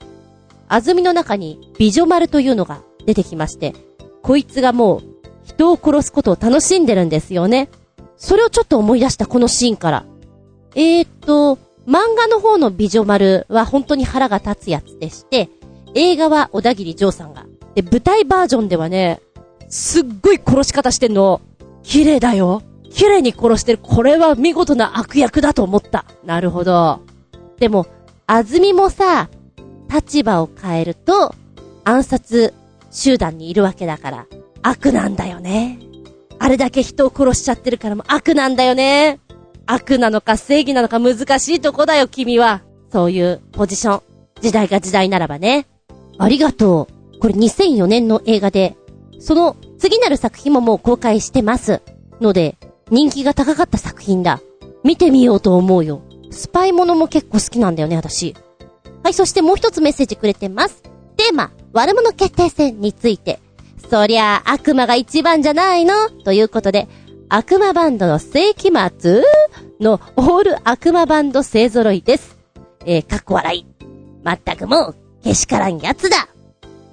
あずみの中に美女丸というのが出てきまして、こいつがもう人を殺すことを楽しんでるんですよね。それをちょっと思い出したこのシーンから。えーっと、漫画の方の美女丸は本当に腹が立つやつでして、映画は小田切丈さんが。で、舞台バージョンではね、すっごい殺し方してんの。綺麗だよ。綺麗に殺してる。これは見事な悪役だと思った。なるほど。でも、あずみもさ、立場を変えると、暗殺集団にいるわけだから、悪なんだよね。あれだけ人を殺しちゃってるからも悪なんだよね。悪なのか正義なのか難しいとこだよ、君は。そういうポジション。時代が時代ならばね。ありがとう。これ2004年の映画で、その次なる作品ももう公開してます。ので、人気が高かった作品だ。見てみようと思うよ。スパイものも結構好きなんだよね、私。はい、そしてもう一つメッセージくれてます。テーマ、悪者決定戦について。そりゃあ、悪魔が一番じゃないの？ということで、悪魔バンドの世紀末？のオール悪魔バンド勢揃いです。えー、かっこ笑い。まったくもう、けしからんやつだ。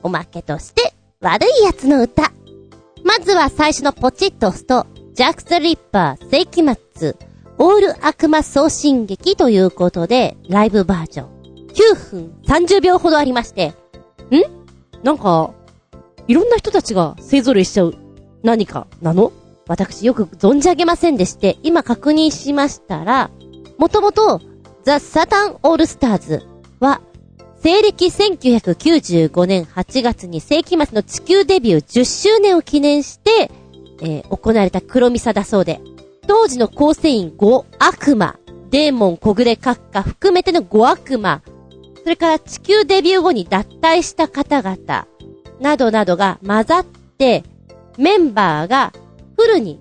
おまけとして、悪いやつの歌。まずは最初のポチッと押すと、ジャック・ザ・リッパー世紀末、オール悪魔送信劇ということで、ライブバージョン。9分30秒ほどありまして、ん？なんか、いろんな人たちが勢揃いしちゃう何かなの？私よく存じ上げませんでして、今確認しましたら、もともと、ザ・サタン・オールスターズは、西暦1995年8月に世紀末の地球デビュー10周年を記念して、えー、行われた黒ミサだそうで、当時の構成員5悪魔、デーモン、小暮閣下含めての5悪魔、それから地球デビュー後に脱退した方々、などなどが混ざって、メンバーがフルに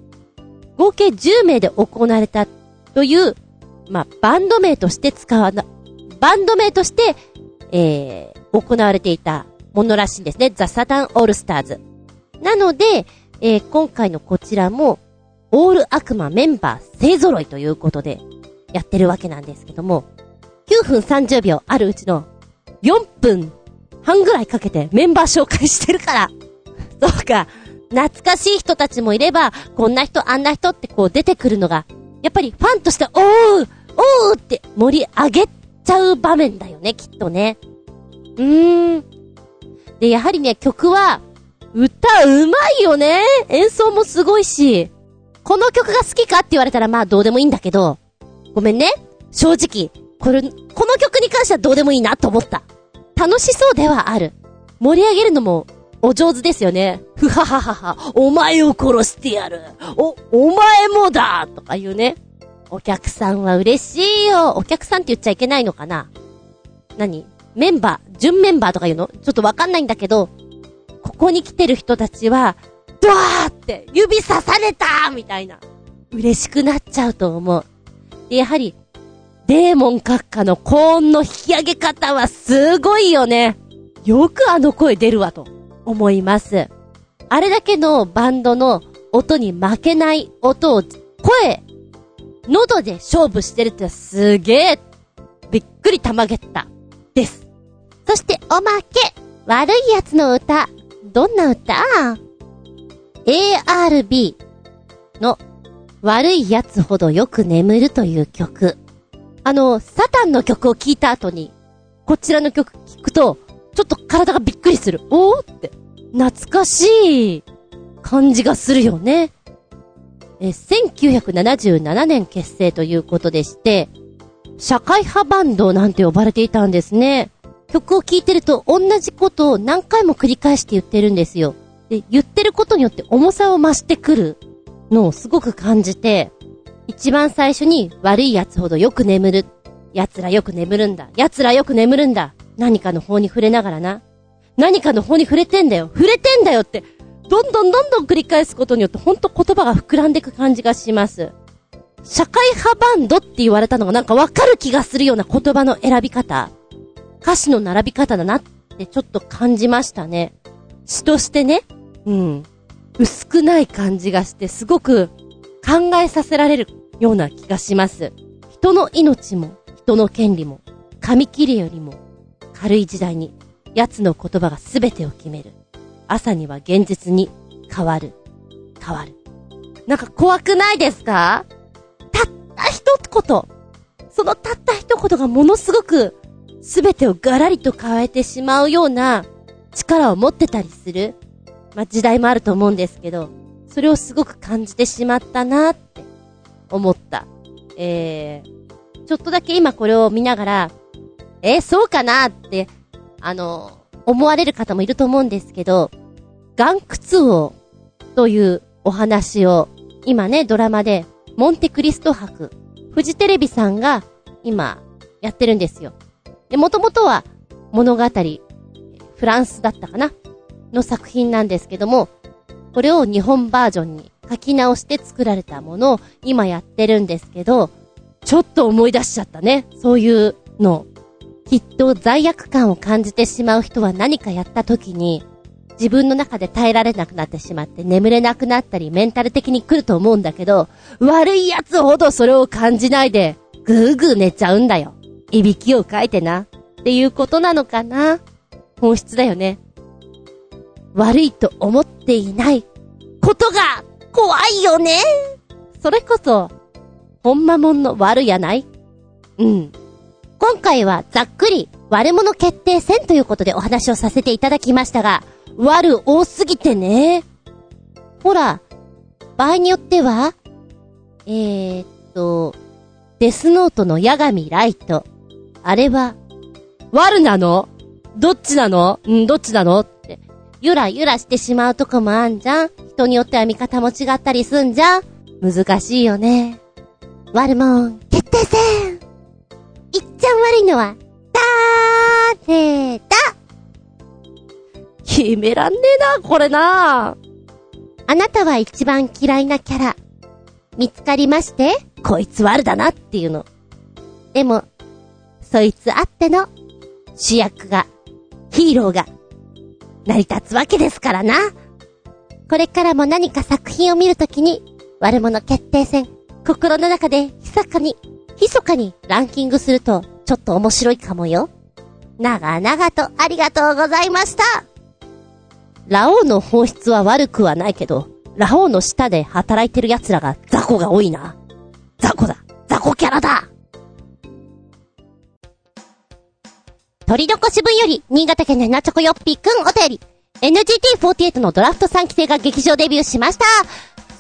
合計10名で行われたという、まあ、バンド名として使わな、バンド名として、えー、行われていたものらしいんですね。ザ・サタン・オールスターズ。なので、えー、今回のこちらも、オール悪魔メンバー勢揃いということで、やってるわけなんですけども、9分30秒あるうちの、4分半ぐらいかけてメンバー紹介してるから。*laughs* そうか。懐かしい人たちもいれば、こんな人、あんな人ってこう出てくるのが、やっぱりファンとして、おーおーって盛り上げちゃう場面だよね、きっとね。うーん。で、やはりね、曲は、歌うまいよね演奏もすごいし、この曲が好きかって言われたらまあどうでもいいんだけど、ごめんね。正直、これ、この曲に関してはどうでもいいなと思った。楽しそうではある。盛り上げるのもお上手ですよね。ふはははは、お前を殺してやる。お、お前もだとか言うね。お客さんは嬉しいよ。お客さんって言っちゃいけないのかな何？メンバー、準メンバーとか言うの？ちょっとわかんないんだけど、ここに来てる人たちは、ドワーって指刺されたみたいな。嬉しくなっちゃうと思う。で、やはり、デーモン閣下の高音の引き上げ方はすごいよね。よくあの声出るわと。思います。あれだけのバンドの音に負けない音を、声、喉で勝負してるってすげえ、びっくりたまげった、です。そしておまけ、悪い奴の歌、どんな歌 ?ARB の悪い奴ほどよく眠るという曲。あの、サタンの曲を聴いた後に、こちらの曲聴くと、ちょっと体がびっくりする。おーって。懐かしい感じがするよね。え、1977年結成ということでして、社会派バンドなんて呼ばれていたんですね。曲を聴いてると同じことを何回も繰り返して言ってるんですよ。で、言ってることによって重さを増してくるのをすごく感じて、一番最初に悪い奴ほどよく眠る。奴らよく眠るんだ。奴らよく眠るんだ。何かの方に触れながらな。何かの方に触れてんだよ。触れてんだよって、どんどんどんどん繰り返すことによってほんと言葉が膨らんでいく感じがします。社会派バンドって言われたのがなんかわかる気がするような言葉の選び方。歌詞の並び方だなってちょっと感じましたね。詩としてね。うん。薄くない感じがして、すごく考えさせられるような気がします。人の命も、人の権利も、紙切れよりも、軽い時代に、奴の言葉が全てを決める。朝には現実に変わる。変わる。なんか怖くないですか？たった一言。そのたった一言がものすごく、全てをガラリと変えてしまうような力を持ってたりする。まあ、時代もあると思うんですけど、それをすごく感じてしまったなって思った。えー、ちょっとだけ今これを見ながら、えーそうかなって、あの、思われる方もいると思うんですけど、岩窟王というお話を、今ね、ドラマで、モンテクリスト博、フジテレビさんが今やってるんですよ。で、もともとは物語、フランスだったかなの作品なんですけども、これを日本バージョンに書き直して作られたものを今やってるんですけど、ちょっと思い出しちゃったね。そういうの。きっと罪悪感を感じてしまう人は何かやった時に、自分の中で耐えられなくなってしまって眠れなくなったりメンタル的に来ると思うんだけど、悪い奴ほどそれを感じないで、ぐーぐー寝ちゃうんだよ。いびきをかいてな。っていうことなのかな本質だよね。悪いと思っていないことが怖いよね。それこそ、ほんまもんの悪やない？うん。今回はざっくり悪者決定戦ということでお話をさせていただきましたが、悪多すぎてね。ほら、場合によっては、えー、っと、デスノートの八神ライト。あれは、悪なの？どっちなの？うんどっちなの？ゆらゆらしてしまうとこもあんじゃん。人によっては見方も違ったりすんじゃん。難しいよね。悪もん、決定戦いっちゃん悪いのは、だーれだ決めらんねえな、これな。あなたは一番嫌いなキャラ、見つかりましてこいつ悪だなっていうの。でも、そいつあっての主役が、ヒーローが、成り立つわけですからな。これからも何か作品を見るときに、悪者決定戦、心の中で密かに、密かにランキングすると、ちょっと面白いかもよ。長々とありがとうございました。ラオウの本質は悪くはないけど、ラオウの下で働いてる奴らが雑魚が多いな。雑魚だ。雑魚キャラだ。取り残し分より、新潟県のナチョコヨッピーくんお便り。NGT48 のドラフト3期生が劇場デビューしました。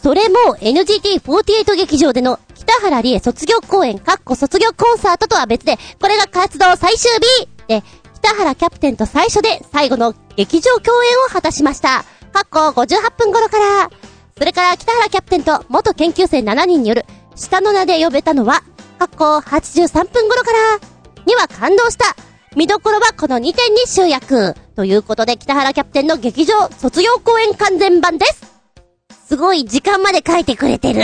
それも NGT48 劇場での北原理恵卒業公演、かっこ卒業コンサートとは別で、これが活動最終日で、北原キャプテンと最初で最後の劇場共演を果たしました。かっこ58分頃から。それから北原キャプテンと元研究生7人による下の名で呼べたのは、かっこ83分頃からには感動した。見どころはこの2点に集約。ということで北原キャプテンの劇場卒業公演完全版です。すごい時間まで書いてくれてる。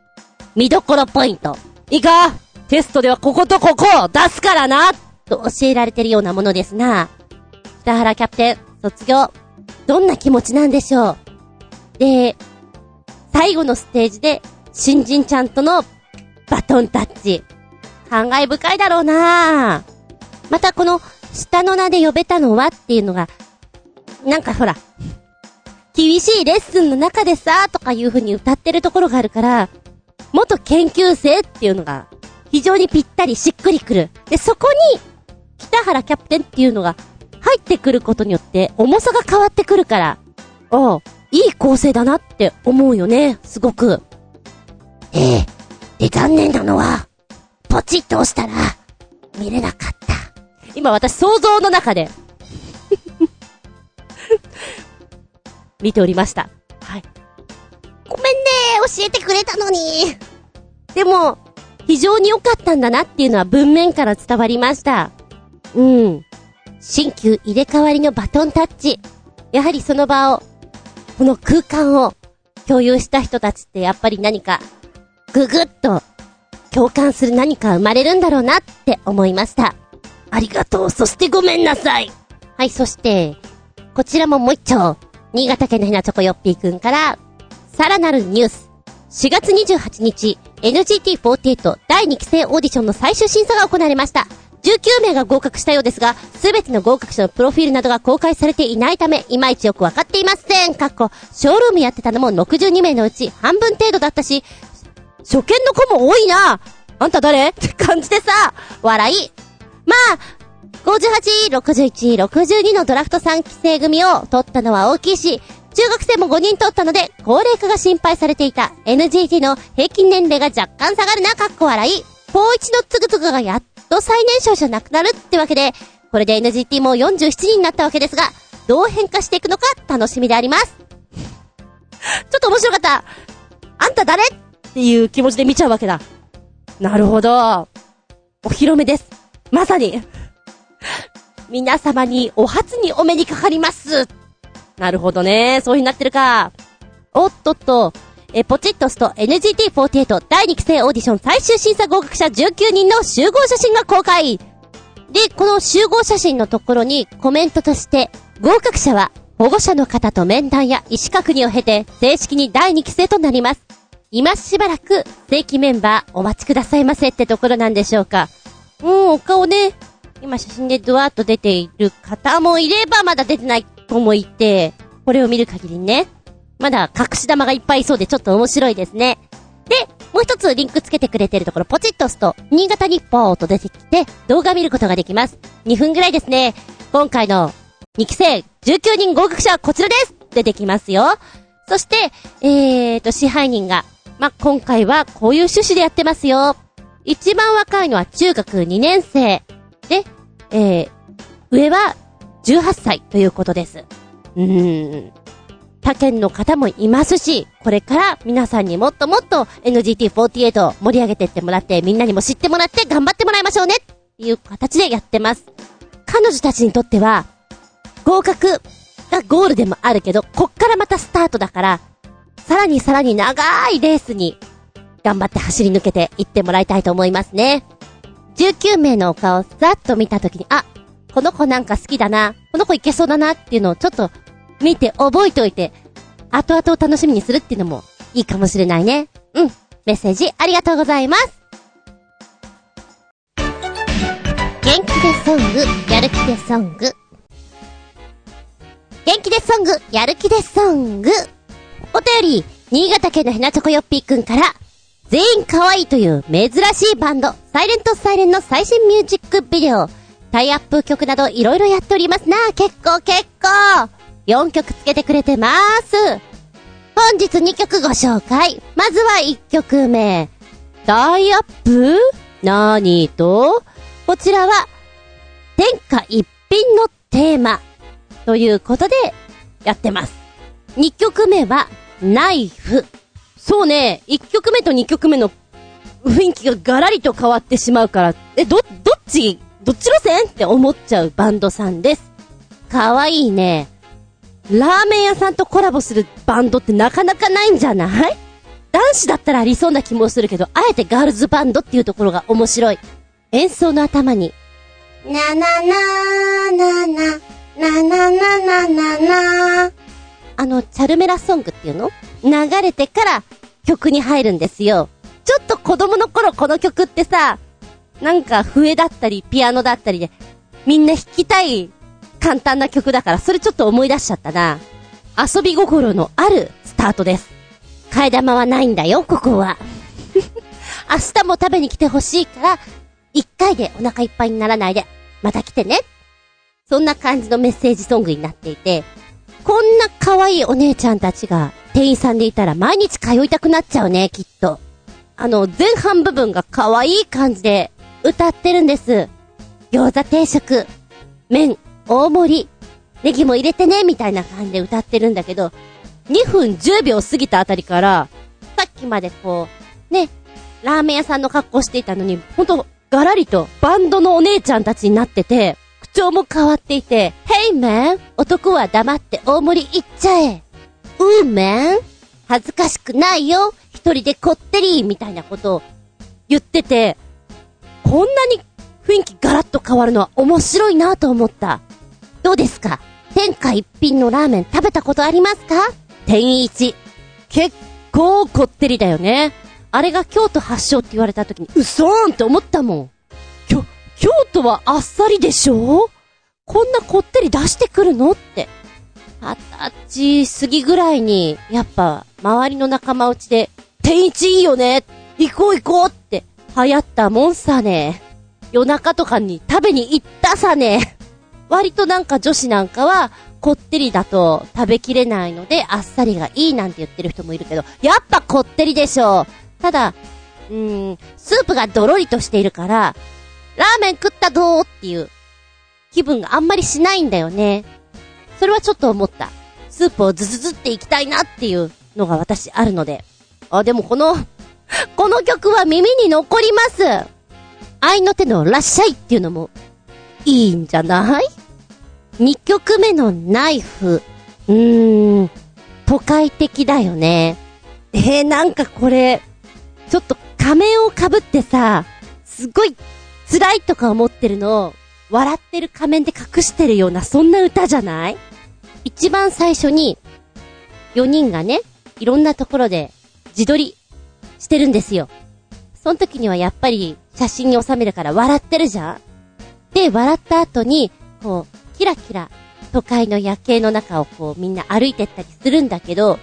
*laughs* 見どころポイント。いいかテストではこことここを出すからなと教えられてるようなものですな。北原キャプテン、卒業、どんな気持ちなんでしょうで、最後のステージで、新人ちゃんとのバトンタッチ。感慨深いだろうなぁまたこの、下の名で呼べたのはっていうのが、なんかほら、厳しいレッスンの中でさ、とかいう風に歌ってるところがあるから、元研究生っていうのが、非常にぴったりしっくりくる。で、そこに、北原キャプテンっていうのが、入ってくることによって、重さが変わってくるから、おう、いい構成だなって思うよね、すごく。ええ。で、残念なのは、ポチッと押したら、見れなかった。今私想像の中で、*laughs* 見ておりました。はい。ごめんね教えてくれたのに。でも、非常に良かったんだなっていうのは文面から伝わりました。うん。新旧入れ替わりのバトンタッチ。やはりその場を、この空間を共有した人たちってやっぱり何か、ぐぐっと共感する何か生まれるんだろうなって思いました。ありがとう。そしてごめんなさい。はい、そして、こちらももう一丁。新潟県のひなチョコヨッピーくんから、さらなるニュース。4月28日、NGT48 第2期生オーディションの最終審査が行われました。19名が合格したようですが、すべての合格者のプロフィールなどが公開されていないため、いまいちよくわかっていません。かっこ、ショールームやってたのも62名のうち半分程度だったし、初見の子も多いなあんた誰？って感じでさ、笑い。まあ、58、61、62のドラフト3期生組を取ったのは大きいし、中学生も5人取ったので、高齢化が心配されていた NGT の平均年齢が若干下がるな、かっこ笑い。高一のつぐつぐがやっと最年少じゃなくなるってわけで、これで NGT も47人になったわけですが、どう変化していくのか楽しみであります。ちょっと面白かった。あんた誰？っていう気持ちで見ちゃうわけだ。なるほど。お披露目です。まさに。皆様にお初にお目にかかります。なるほどね。そういう風になってるか。おっとっと。え、ポチッとすと NGT48 第2期生オーディション最終審査合格者19人の集合写真が公開。で、この集合写真のところにコメントとして、合格者は保護者の方と面談や意思確認を経て正式に第2期生となります。今しばらく正規メンバーお待ちくださいませってところなんでしょうか。うん、お顔ね、今写真でドワーッと出ている方もいればまだ出てない子もいて、これを見る限りね、まだ隠し玉がいっぱいいそうでちょっと面白いですね。で、もう一つリンクつけてくれてるところポチッと押すと、新潟日報と出てきて動画見ることができます。2分ぐらいですね。今回の2期生19人合格者はこちらです出てきますよ。そして、えーと、支配人が、ま、今回はこういう趣旨でやってますよ。一番若いのは中学2年生。で、えー、上は18歳ということです。うーん。他県の方もいますし、これから皆さんにもっともっと NGT48 を盛り上げてってもらって、みんなにも知ってもらって頑張ってもらいましょうねっていう形でやってます。彼女たちにとっては、合格がゴールでもあるけど、こっからまたスタートだから、さらにさらに長いレースに頑張って走り抜けていってもらいたいと思いますね。19名のお顔をざっと見たときに、あ、この子なんか好きだな、この子いけそうだなっていうのをちょっと見て覚えておいて、後々を楽しみにするっていうのもいいかもしれないね。うん。メッセージありがとうございます。元気でソング、やる気でソング。元気でソング、やる気でソング。お便り、新潟県のヘナチョコヨッピーくんから、全員可愛いという珍しいバンド、サイレントサイレンの最新ミュージックビデオ、タイアップ曲などいろいろやっておりますな。結構結構。4曲つけてくれてます。本日2曲ご紹介。まずは1曲目。タイアップ？何と？こちらは、天下一品のテーマ。ということで、やってます。2曲目は、ナイフ。そうね、1曲目と2曲目の雰囲気がガラリと変わってしまうから、え、ど、どっち、どっち路線？って思っちゃうバンドさんです。かわいいね。ラーメン屋さんとコラボするバンドってなかなかないんじゃない？男子だったらありそうな気もするけど、あえてガールズバンドっていうところが面白い。演奏の頭に、ななななな、なななななな。あの、チャルメラソングっていうの？流れてから曲に入るんですよ。ちょっと子供の頃この曲ってさ、なんか笛だったりピアノだったりで、みんな弾きたい簡単な曲だから、それちょっと思い出しちゃったな。遊び心のあるスタートです。替え玉はないんだよ、ここは。*laughs* 明日も食べに来てほしいから、一回でお腹いっぱいにならないで、また来てね。そんな感じのメッセージソングになっていて、こんな可愛いお姉ちゃんたちが店員さんでいたら毎日通いたくなっちゃうね、きっと。あの、前半部分が可愛い感じで歌ってるんです。餃子定食、麺、大盛り、ネギも入れてね、みたいな感じで歌ってるんだけど、2分10秒過ぎたあたりから、さっきまでこう、ね、ラーメン屋さんの格好していたのに、ほんと、ガラリとバンドのお姉ちゃんたちになってて、口調も変わっていて、Hey man! 男は黙って大盛り行っちゃえ !U man! 恥ずかしくないよ一人でこってりみたいなことを言ってて、こんなに雰囲気ガラッと変わるのは面白いなと思った。どうですか？天下一品のラーメン食べたことありますか？天一。結構こってりだよね。あれが京都発祥って言われた時に、うそーんって思ったもん。きょ、京都はあっさりでしょ？こんなこってり出してくるの？って。二十歳過ぎぐらいに、やっぱ、周りの仲間内で、天一いいよね行こう行こうって流行ったもんさね。夜中とかに食べに行ったさね。割となんか女子なんかは、こってりだと食べきれないので、あっさりがいいなんて言ってる人もいるけど、やっぱこってりでしょう。ただ、うーん、スープがドロリとしているから、ラーメン食ったどーっていう気分があんまりしないんだよね。それはちょっと思った。スープをズズズっていきたいなっていうのが私あるので。あ、でもこの *laughs* この曲は耳に残ります。愛の手のらっしゃいっていうのもいいんじゃない？2曲目のナイフ。うーん、都会的だよね。えー、なんかこれ、ちょっと仮面を被ってさ、すごい辛いとか思ってるのを、笑ってる仮面で隠してるような、そんな歌じゃない？一番最初に、4人がね、いろんなところで自撮りしてるんですよ。その時にはやっぱり写真に収めるから笑ってるじゃん？で、笑った後に、こう、キラキラ都会の夜景の中をこうみんな歩いてったりするんだけど、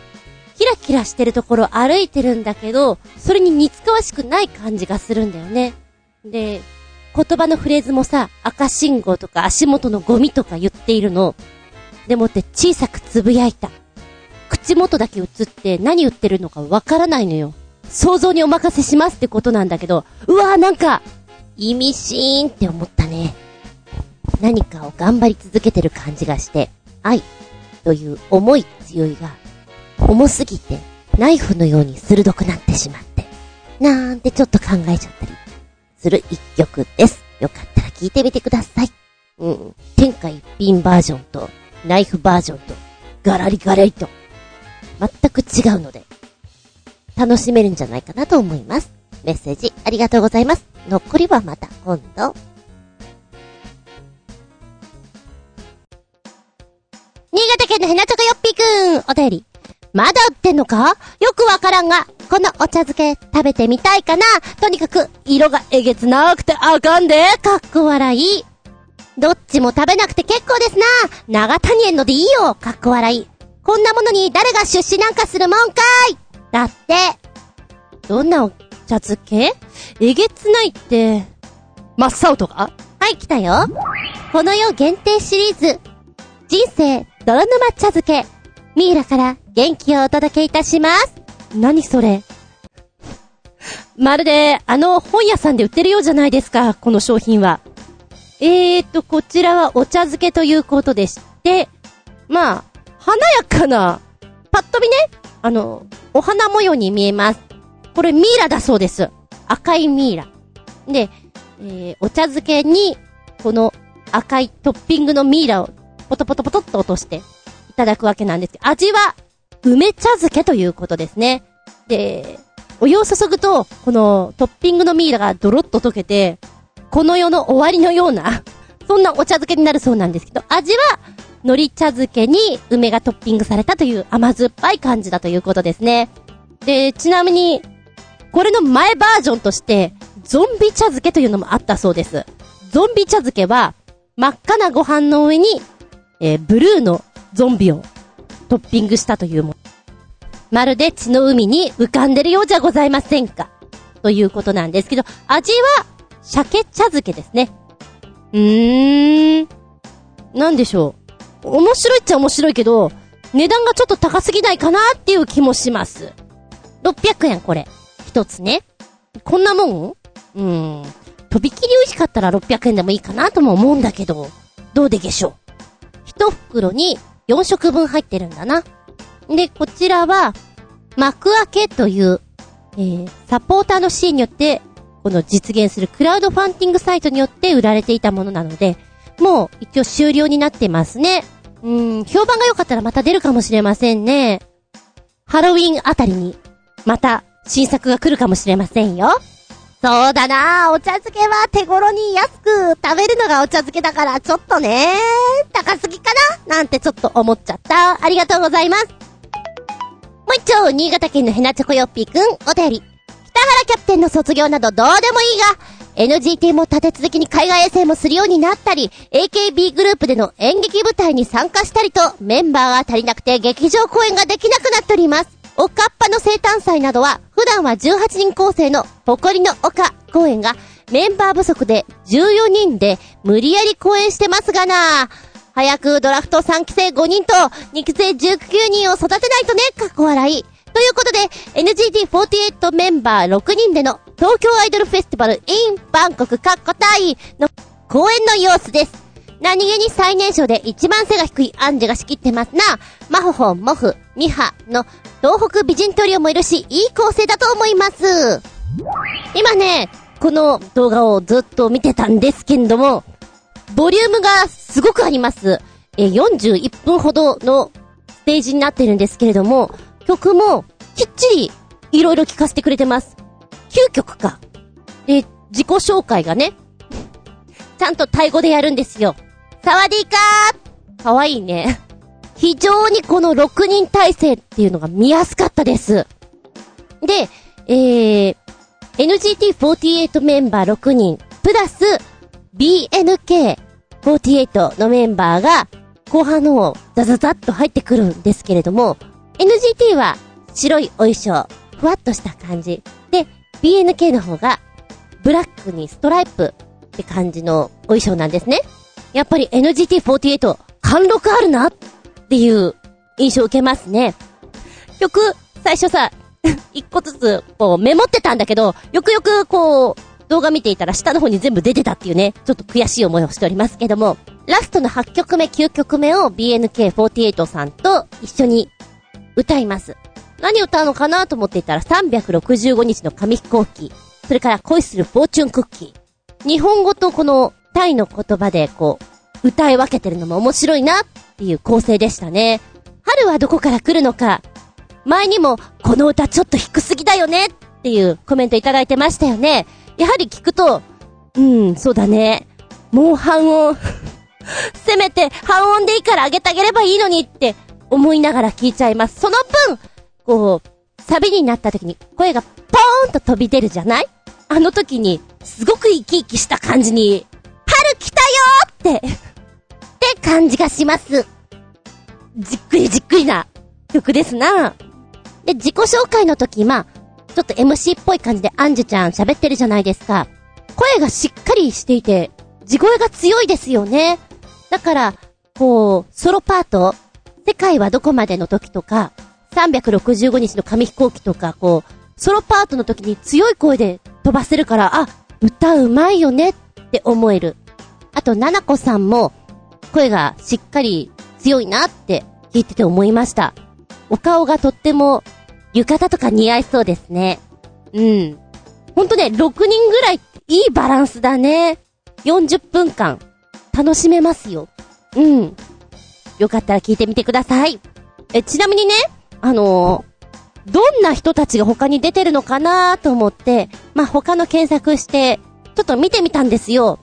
キラキラしてるところ歩いてるんだけど、それに似つかわしくない感じがするんだよね。で、言葉のフレーズもさ、赤信号とか足元のゴミとか言っているの。でもって小さくつぶやいた。口元だけ映って何言ってるのかわからないのよ。想像にお任せしますってことなんだけど、うわーなんか、意味深って思ったね。何かを頑張り続けてる感じがして、愛という思い強いが、重すぎて、ナイフのように鋭くなってしまって、なんてちょっと考えちゃったりする一曲です。よかったら聴いてみてください。うん。天下一品バージョンと、ナイフバージョンと、ガラリガラリと、全く違うので、楽しめるんじゃないかなと思います。メッセージありがとうございます。残りはまた今度。新潟県のヘナチョコヨッピーくん、お便り。まだ売ってんのか？よくわからんが、このお茶漬け食べてみたいかな？とにかく、色がえげつなくてあかんでかっこ笑い。どっちも食べなくて結構ですな長谷園のでいいよかっこ笑い。こんなものに誰が出資なんかするもんかいだって。どんなお茶漬け？えげつないって、真っ青とか？はい、来たよ。この世限定シリーズ。人生、泥沼茶漬け。ミイラから元気をお届けいたします。何それ？まるで、あの本屋さんで売ってるようじゃないですか、この商品は。えーと、こちらはお茶漬けということでして、まあ、華やかな、パッと見ね、あの、お花模様に見えます。これミイラだそうです。赤いミイラ。で、えー、お茶漬けに、この赤いトッピングのミイラをポトポトポトっと落としていただくわけなんですけど、味は梅茶漬けということですね。で、お湯を注ぐと、このトッピングのミイラがドロッと溶けて、この世の終わりのような、*laughs* そんなお茶漬けになるそうなんですけど、味は、海苔茶漬けに梅がトッピングされたという甘酸っぱい感じだということですね。で、ちなみに、これの前バージョンとして、ゾンビ茶漬けというのもあったそうです。ゾンビ茶漬けは、真っ赤なご飯の上に、えー、ブルーのゾンビをトッピングしたというもの。まるで血の海に浮かんでるようじゃございませんか。ということなんですけど、味は、鮭茶漬けですね。うーん。なんでしょう。面白いっちゃ面白いけど、値段がちょっと高すぎないかなっていう気もします。600円これ。一つね。こんなもん？うーん。とびきり美味しかったら600円でもいいかなとも思うんだけど、どうでしょう。一袋に4食分入ってるんだな。で、こちらは、幕開けという、えー、サポーターのシーンによって、この実現するクラウドファンディングサイトによって売られていたものなので、もう一応終了になってますね。うん、評判が良かったらまた出るかもしれませんね。ハロウィンあたりに、また新作が来るかもしれませんよ。そうだなお茶漬けは手頃に安く食べるのがお茶漬けだからちょっとね高すぎかななんてちょっと思っちゃった。ありがとうございます。もう一丁、新潟県のヘナチョコヨッピーくん、お便り。北原キャプテンの卒業などどうでもいいが、NGT も立て続けに海外遠征もするようになったり、AKB グループでの演劇舞台に参加したりと、メンバーが足りなくて劇場公演ができなくなっております。おかっぱの生誕祭などは、普段は18人構成の誇りの丘公演が、メンバー不足で14人で無理やり公演してますがな早くドラフト3期生5人と2期生19人を育てないとね、かっこ笑い。ということで、NGT48 メンバー6人での東京アイドルフェスティバル in バンコクカッコタイの公演の様子です。何気に最年少で一番背が低いアンジェが仕切ってますな。マホホン、モフ、ミハの東北美人トリオもいるし、いい構成だと思います。今ね、この動画をずっと見てたんですけれども、ボリュームがすごくあります。え、41分ほどのステージになってるんですけれども、曲もきっちりいろいろ聴かせてくれてます。9曲か。で、自己紹介がね、ちゃんとタイ語でやるんですよ。サワディーカーかわいいね。非常にこの6人体制っていうのが見やすかったです。で、えー、NGT48 メンバー6人、プラス BNK48 のメンバーが後半の方、ザザザッと入ってくるんですけれども、NGT は白いお衣装、ふわっとした感じ。で、BNK の方が、ブラックにストライプって感じのお衣装なんですね。やっぱり NGT48、貫禄あるなっっていう印象を受けますね。曲、最初さ、*laughs* 一個ずつ、こう、メモってたんだけど、よくよく、こう、動画見ていたら下の方に全部出てたっていうね、ちょっと悔しい思いをしておりますけども、ラストの8曲目、9曲目を BNK48 さんと一緒に歌います。何歌うのかなと思っていたら365日の紙飛行機。それから恋するフォーチュンクッキー。日本語とこのタイの言葉でこう、歌い分けてるのも面白いなっていう構成でしたね。春はどこから来るのか。前にも、この歌ちょっと低すぎだよねっていうコメントいただいてましたよね。やはり聞くと、うん、そうだね。もう半音 *laughs* せめて半音でいいから上げてあげればいいのにって思いながら聞いちゃいます。その分、こう、サビになった時に声がポーンと飛び出るじゃない？あの時に、すごく生き生きした感じに、春来たよー、って感じがします。じっくりじっくりな曲ですな。で、自己紹介の時、まあ、ちょっと MC っぽい感じでアンジュちゃん喋ってるじゃないですか。声がしっかりしていて、地声が強いですよね。だから、こう、ソロパート、世界はどこまでの時とか、365日の紙飛行機とか、こう、ソロパートの時に強い声で飛ばせるから、あ、歌うまいよねって思える。あと、ななこさんも、声がしっかり強いなって聞いてて思いました。お顔がとっても、浴衣とか似合いそうですね。うん。ほんとね、6人ぐらいいいバランスだね。40分間、楽しめますよ。うん。よかったら聞いてみてください。え、ちなみにね、あのー、どんな人たちが他に出てるのかなと思って、まあ、他の検索して、ちょっと見てみたんですよ。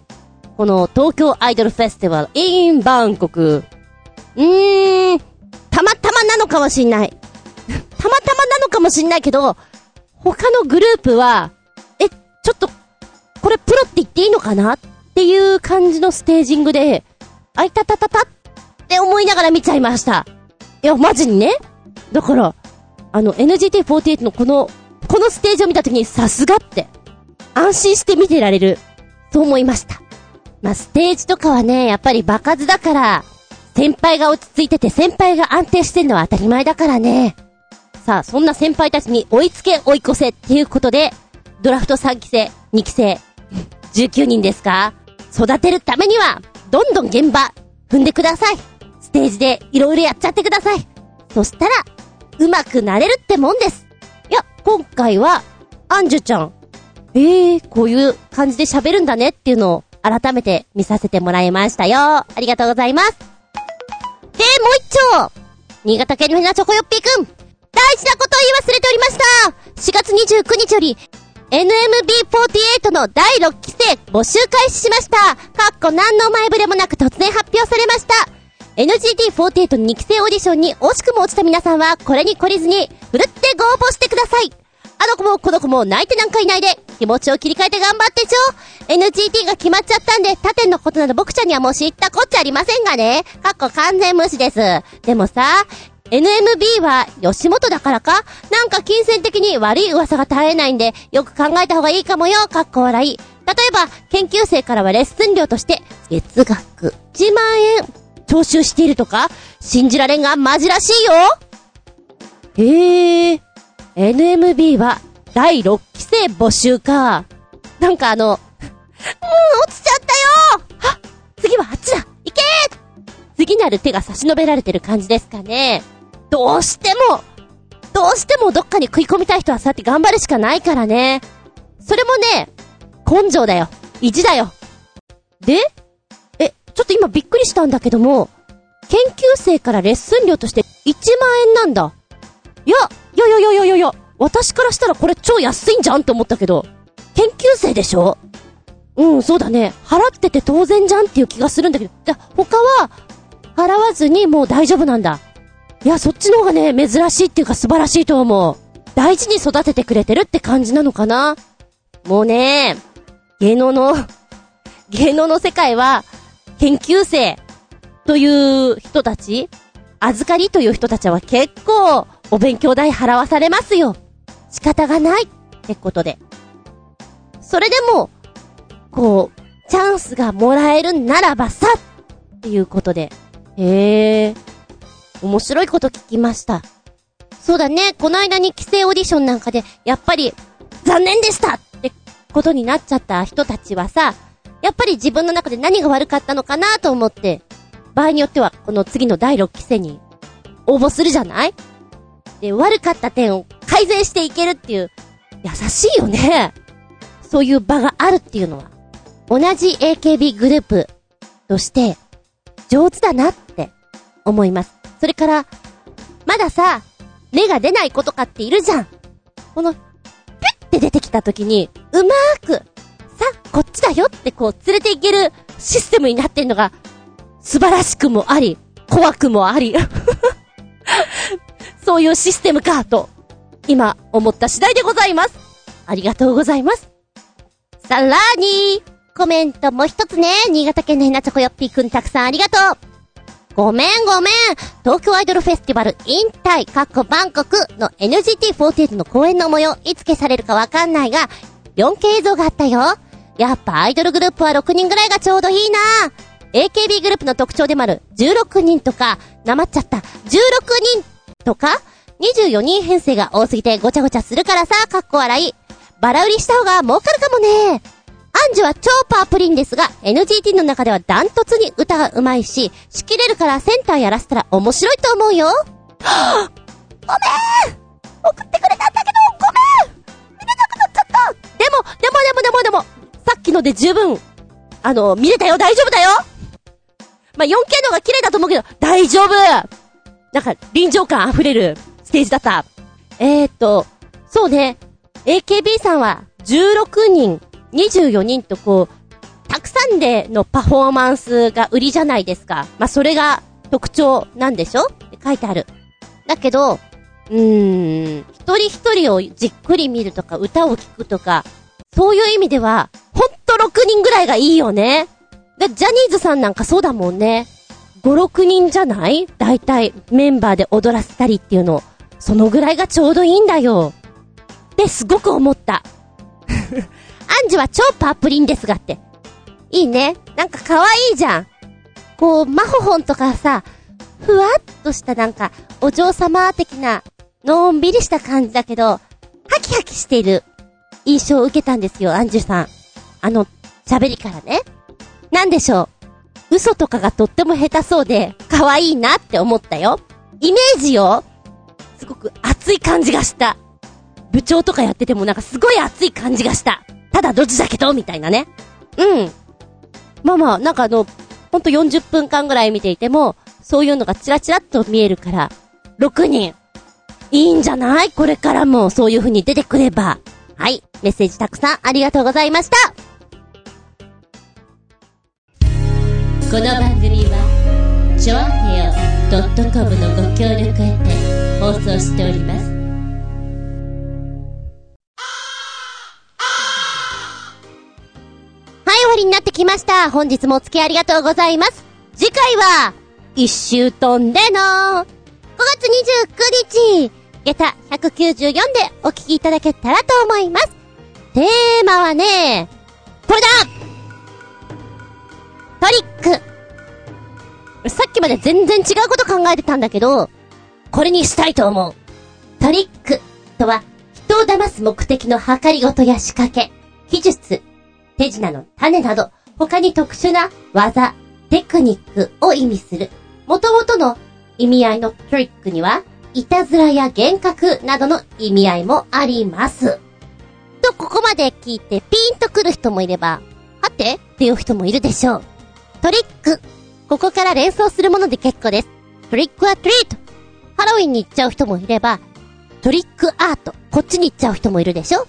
この東京アイドルフェスティバル in バンコク。うーん、たまたまなのかもしんない。*laughs* たまたまなのかもしんないけど、他のグループは、え、ちょっと、これプロって言っていいのかなっていう感じのステージングで、あいたたたたって思いながら見ちゃいました。いや、マジにね。だから、あの、NGT48 のこの、このステージを見た時にさすがって、安心して見てられる、と思いました。まあ、ステージとかはね、やっぱり場数だから、先輩が落ち着いてて先輩が安定してるのは当たり前だからね。さあ、そんな先輩たちに追いつけ追い越せっていうことで、ドラフト3期生、2期生、19人ですか育てるためには、どんどん現場、踏んでください。ステージでいろいろやっちゃってください。そしたら、上手くなれるってもんです。いや、今回は、アンジュちゃん。ええー、こういう感じで喋るんだねっていうのを改めて見させてもらいましたよ。ありがとうございます。で、もう一丁新潟県のひなチョコヨッピーくん大事なことを言い忘れておりました !4 月29日より、NMB48 の第6期生募集開始しましたかっこ何の前触れもなく突然発表されました NGT48 2期生オーディションに惜しくも落ちた皆さんは、これに懲りずに、ふるってご応募してください。あの子もこの子も泣いてなんかいないで、気持ちを切り替えて頑張ってちょ !NGT が決まっちゃったんで、他店のことなど僕ちゃんにはもう知ったこっちゃありませんがね。かっこ完全無視です。でもさ、NMB は吉本だからか？なんか金銭的に悪い噂が絶えないんで、よく考えた方がいいかもよ、かっこ笑い。例えば、研究生からはレッスン料として、月額1万円、徴収しているとか、信じられんがマジらしいよへえ。NMB は第6期生募集か。なんかあの、もう落ちちゃったよあ次はあっちだ行け次なる手が差し伸べられてる感じですかね。どうしても、どうしてもどっかに食い込みたい人はそうやって頑張るしかないからね。それもね、根性だよ。意地だよ。でえ、ちょっと今びっくりしたんだけども、研究生からレッスン料として1万円なんだ。いや、いやいやいやいやいや、私からしたらこれ超安いんじゃんって思ったけど、研究生でしょ？うん、そうだね。払ってて当然じゃんっていう気がするんだけど、じゃ、他は、払わずにもう大丈夫なんだ。いや、そっちの方がね、珍しいっていうか素晴らしいと思う。大事に育ててくれてるって感じなのかな？もうね、芸能の、芸能の世界は、研究生という人たち、預かりという人たちは結構、お勉強代払わされますよ。仕方がないってことで。それでも、こう、チャンスがもらえるならばさっていうことで。へえ。面白いこと聞きました。そうだね、この間に規制オーディションなんかで、やっぱり、残念でしたってことになっちゃった人たちはさ、やっぱり自分の中で何が悪かったのかなと思って、場合によっては、この次の第6期生に応募するじゃない？で、悪かった点を改善していけるっていう、優しいよね。そういう場があるっていうのは、同じ AKB グループとして、上手だなって思います。それから、まださ、芽が出ない子とかっているじゃん。この、ピュッて出てきた時に、うまーく、さ、こっちだよってこう連れていけるシステムになってんのが、素晴らしくもあり、怖くもあり。そういうシステムか、と、今、思った次第でございます。ありがとうございます。さらに、コメントも一つね、新潟県のひなちょこよっぴーくんたくさんありがとう。ごめんごめん。東京アイドルフェスティバル引退、かっこバンコクの NGT48 の公演の模様、いつ消されるかわかんないが、4K 映像があったよ。やっぱアイドルグループは6人ぐらいがちょうどいいな AKB グループの特徴でもある16人とか、なまっちゃった16人とか、24人編成が多すぎてごちゃごちゃするからさ、かっこ笑い。バラ売りした方が儲かるかもね。アンジュは超パープリンですが、NGT の中ではダントツに歌が上手いし、仕切れるからセンターやらせたら面白いと思うよ。はぁ、ごめん送ってくれたんだけど、ごめん見れなくなっちゃったでも、でもでもでもでも、さっきので十分、あの、見れたよ、大丈夫だよまあ、4K の方が綺麗だと思うけど、大丈夫なんか、臨場感溢れるステージだった。えーっと、そうね、AKB さんは16人24人とこう、たくさんでのパフォーマンスが売りじゃないですか。まあ、それが特徴なんでしょ？って書いてある。だけど、うーん、一人一人をじっくり見るとか、歌を聴くとか、そういう意味では、ほんと6人ぐらいがいいよね。で、ジャニーズさんなんかそうだもんね。5、6人じゃない？大体、メンバーで踊らせたりっていうの。そのぐらいがちょうどいいんだよ。ってすごく思った。*laughs* アンジュは超パープリンですがって。いいね。なんか可愛いじゃん。こう、マホホンとかさ、ふわっとしたなんか、お嬢様的な、のんびりした感じだけど、ハキハキしている印象を受けたんですよ、アンジュさん。あの、喋りからね。なんでしょう？嘘とかがとっても下手そうで、可愛いなって思ったよ。イメージよ。すごく熱い感じがした。部長とかやっててもなんかすごい熱い感じがした。ただドジだけど、みたいなね。うん。まあまあ、なんかあの、ほんと40分間ぐらい見ていても、そういうのがチラチラっと見えるから、6人。いいんじゃない？これからもそういう風に出てくれば。はい。メッセージたくさんありがとうございました。この番組はちょわへよ .com のご協力へて放送しております。はい終わりになってきました。本日もお付き合いありがとうございます。次回は一周飛んでの5月29日、下駄194でお聞きいただけたらと思います。テーマはね、これだトリックさっきまで全然違うこと考えてたんだけど、これにしたいと思う。トリックとは、人を騙す目的の計りごとや仕掛け、技術、手品の種など、他に特殊な技、テクニックを意味する。元々の意味合いのトリックには、いたずらや幻覚などの意味合いもあります。と、ここまで聞いてピーンと来る人もいれば、はて？っていう人もいるでしょう。トリック。ここから連想するもので結構です。トリックはトリート。ハロウィンに行っちゃう人もいれば、トリックアート。こっちに行っちゃう人もいるでしょ？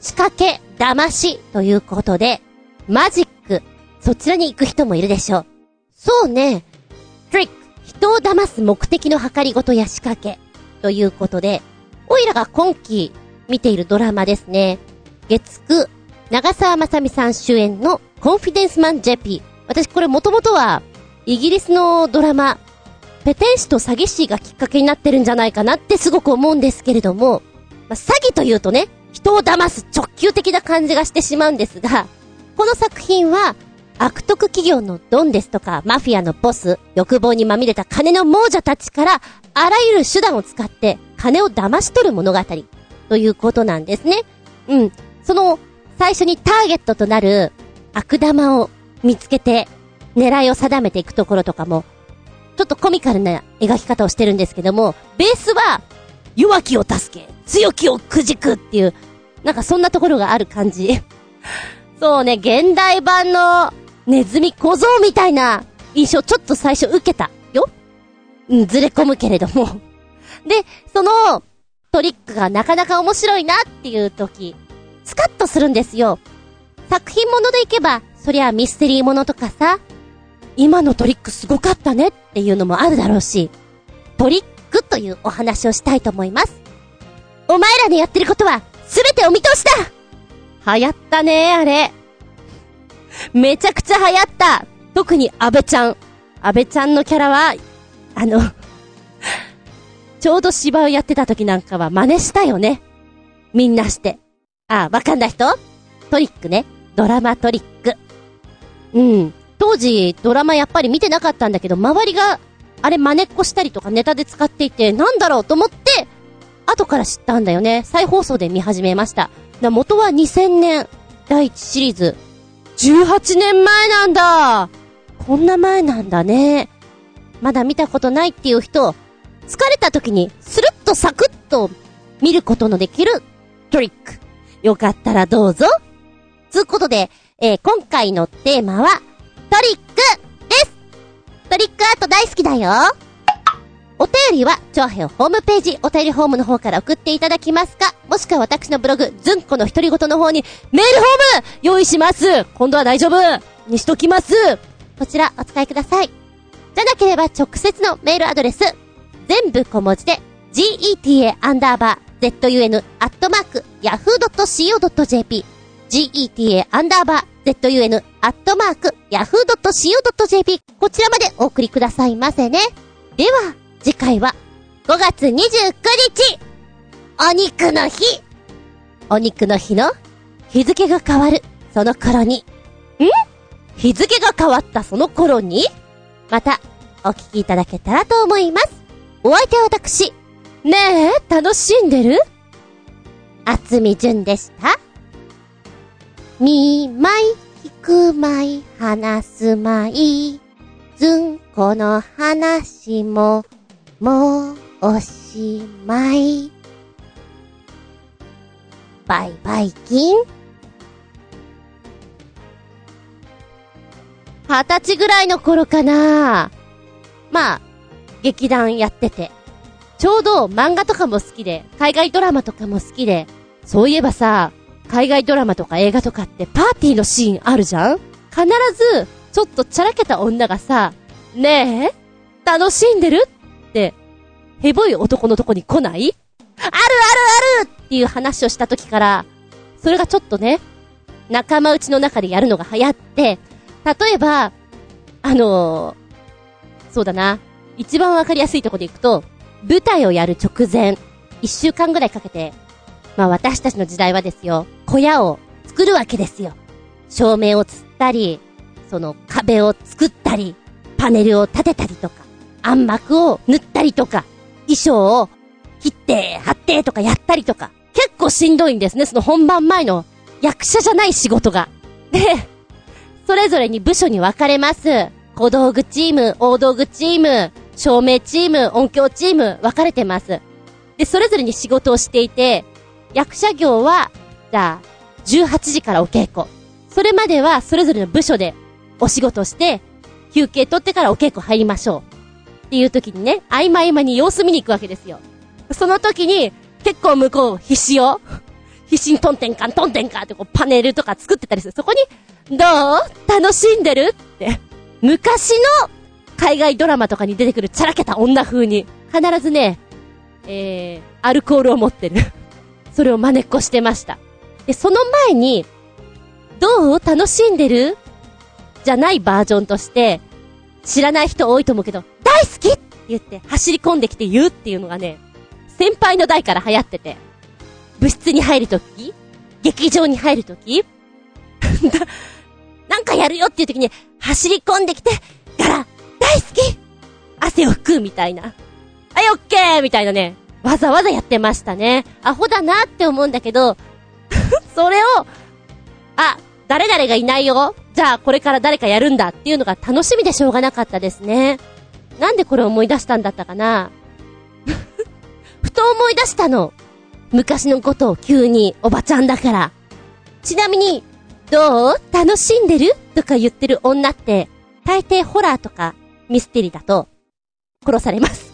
仕掛け、騙しということで、マジック。そちらに行く人もいるでしょ？う。そうね。トリック。人を騙す目的の計りごとや仕掛け。ということで、おいらが今期見ているドラマですね。月9、長澤まさみさん主演のコンフィデンスマン JP。私これもともとは、イギリスのドラマ、ペテン師と詐欺師がきっかけになってるんじゃないかなってすごく思うんですけれども、まあ、詐欺というとね、人を騙す直球的な感じがしてしまうんですが、この作品は、悪徳企業のドンですとか、マフィアのボス、欲望にまみれた金の亡者たちから、あらゆる手段を使って金を騙し取る物語、ということなんですね。うん。その、最初にターゲットとなる悪玉を見つけて、狙いを定めていくところとかも、ちょっとコミカルな描き方をしてるんですけども、ベースは、弱きを助け、強きをくじくっていう、なんかそんなところがある感じ。*laughs* そうね、現代版のネズミ小僧みたいな印象ちょっと最初受けたよ。うん、ずれ込むけれども。で、そのトリックがなかなか面白いなっていう時、スカッとするんですよ。作品ものでいけば、そりゃミステリーものとかさ、今のトリックすごかったねっていうのもあるだろうし、トリックというお話をしたいと思います。お前らのやってることは、すべてお見通しだ流行ったねあれ。めちゃくちゃ流行った特に安倍ちゃん。安倍ちゃんのキャラは、あの、ちょうど芝居やってた時なんかは真似したよね。みんなして。ああ、わかんない人？トリックね。ドラマトリック。うん。当時、ドラマやっぱり見てなかったんだけど、周りが、あれ真似っこしたりとかネタで使っていて、なんだろうと思って、後から知ったんだよね。再放送で見始めました。だ元は2000年、第1シリーズ。18年前なんだこんな前なんだね。まだ見たことないっていう人、疲れた時にスルッとサクッと見ることのできるトリック。よかったらどうぞ。つうことで、えー今回のテーマは、トリックです。トリックアート大好きだよ。お便りは、チョアヘオホームページ、お便りホームの方から送っていただきますか。もしくは私のブログ、ズンコの独り言の方に、メールホーム用意します。今度は大丈夫。にしときます。こちら、お使いください。じゃなければ、直接のメールアドレス、全部小文字で、geta アンダーバー zun アットマーク yahoo.co.jp geta アンダーバー zun アットマーク yahoo.co.jp こちらまでお送りくださいませね。では、次回は5月29日お肉の日お肉の日の日付が変わるその頃に、ん日付が変わったその頃に？またお聞きいただけたらと思います。お相手は私。ねえ、楽しんでる？厚み純でした。見舞い、聞く舞い、話す舞い。ずんこの話も、もうおしまい。バイバイキン。二十歳ぐらいの頃かなまあ、劇団やってて。ちょうど漫画とかも好きで、海外ドラマとかも好きで、そういえばさ、海外ドラマとか映画とかってパーティーのシーンあるじゃん？必ず、ちょっとチャラけた女がさ、ねえ？楽しんでる？って、ヘボい男のとこに来ない？あるあるある！っていう話をした時から、それがちょっとね、仲間内の中でやるのが流行って、例えば、あのー、そうだな。一番わかりやすいとこでいくと、舞台をやる直前、一週間ぐらいかけて、まあ私たちの時代はですよ、小屋を作るわけですよ。照明をつったり、その壁を作ったり、パネルを立てたりとか、暗幕を塗ったりとか、衣装を切って、貼ってとかやったりとか、結構しんどいんですね、その本番前の役者じゃない仕事が。で、それぞれに部署に分かれます。小道具チーム、大道具チーム、照明チーム、音響チーム、分かれてます。で、それぞれに仕事をしていて、役者業は、じゃあ、18時からお稽古。それまでは、それぞれの部署で、お仕事して、休憩取ってからお稽古入りましょう。っていう時にね、合間合間に様子見に行くわけですよ。その時に、結構向こう必死よ。必死にトンテンカントンテンカンってこうパネルとか作ってたりする。そこに、どう？楽しんでる？って。昔の海外ドラマとかに出てくるチャラけた女風に、必ずね、えー、アルコールを持ってる。それを真似っこしてました。で、その前に、どう楽しんでる？じゃないバージョンとして、知らない人多いと思うけど、大好きって言って走り込んできて言うっていうのがね、先輩の代から流行ってて、部室に入るとき劇場に入るとき *laughs* なんかやるよっていうときに走り込んできて、ガラ、大好き汗を拭くみたいな。はい、オッケーみたいなね、わざわざやってましたね。アホだなって思うんだけど、*laughs* それを、あ、誰々がいないよじゃあこれから誰かやるんだっていうのが楽しみでしょうがなかったですね。なんでこれ思い出したんだったかな *laughs* ふと思い出したの。昔のことを急におばちゃんだから。ちなみに、どう？楽しんでる？とか言ってる女って、大抵ホラーとかミステリーだと、殺されます。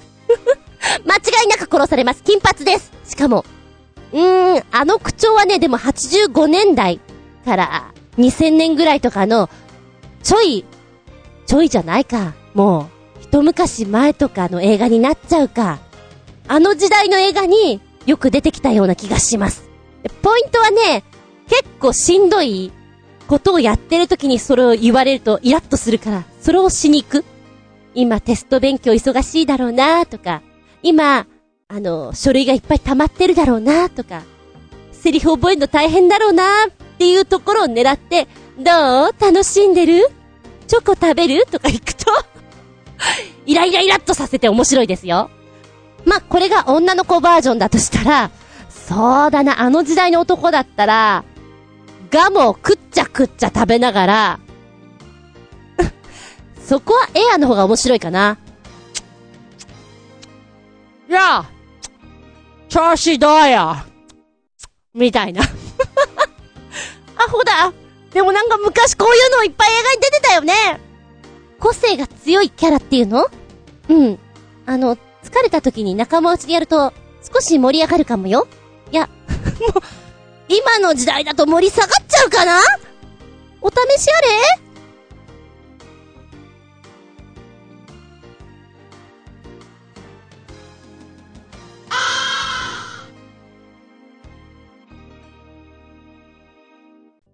*laughs* 間違いなく殺されます。金髪です。しかも、うーん、あの口調はね、でも85年代から2000年ぐらいとかの、ちょい、ちょいじゃないか。もう、一昔前とかの映画になっちゃうか。あの時代の映画によく出てきたような気がします。ポイントはね、結構しんどいことをやってる時にそれを言われるとイラッとするから、それをしに行く。今テスト勉強忙しいだろうなとか、今、あの、書類がいっぱい溜まってるだろうなとか、セリフ覚えるの大変だろうなっていうところを狙って、どう？楽しんでる？チョコ食べる？とか行くと *laughs* イライライラっとさせて面白いですよ。まこれが女の子バージョンだとしたら、そうだな、あの時代の男だったら、ガムを食っちゃ食っちゃ食べながら、*laughs* そこはエアの方が面白いかな。やあ調子どうよ？みたいな。*laughs* アホだでもなんか昔こういうのいっぱい映画に出てたよね個性が強いキャラっていうの？うん。あの、疲れた時に仲間内でやると少し盛り上がるかもよ。いや、*laughs* もう、今の時代だと盛り下がっちゃうかな？お試しあれ？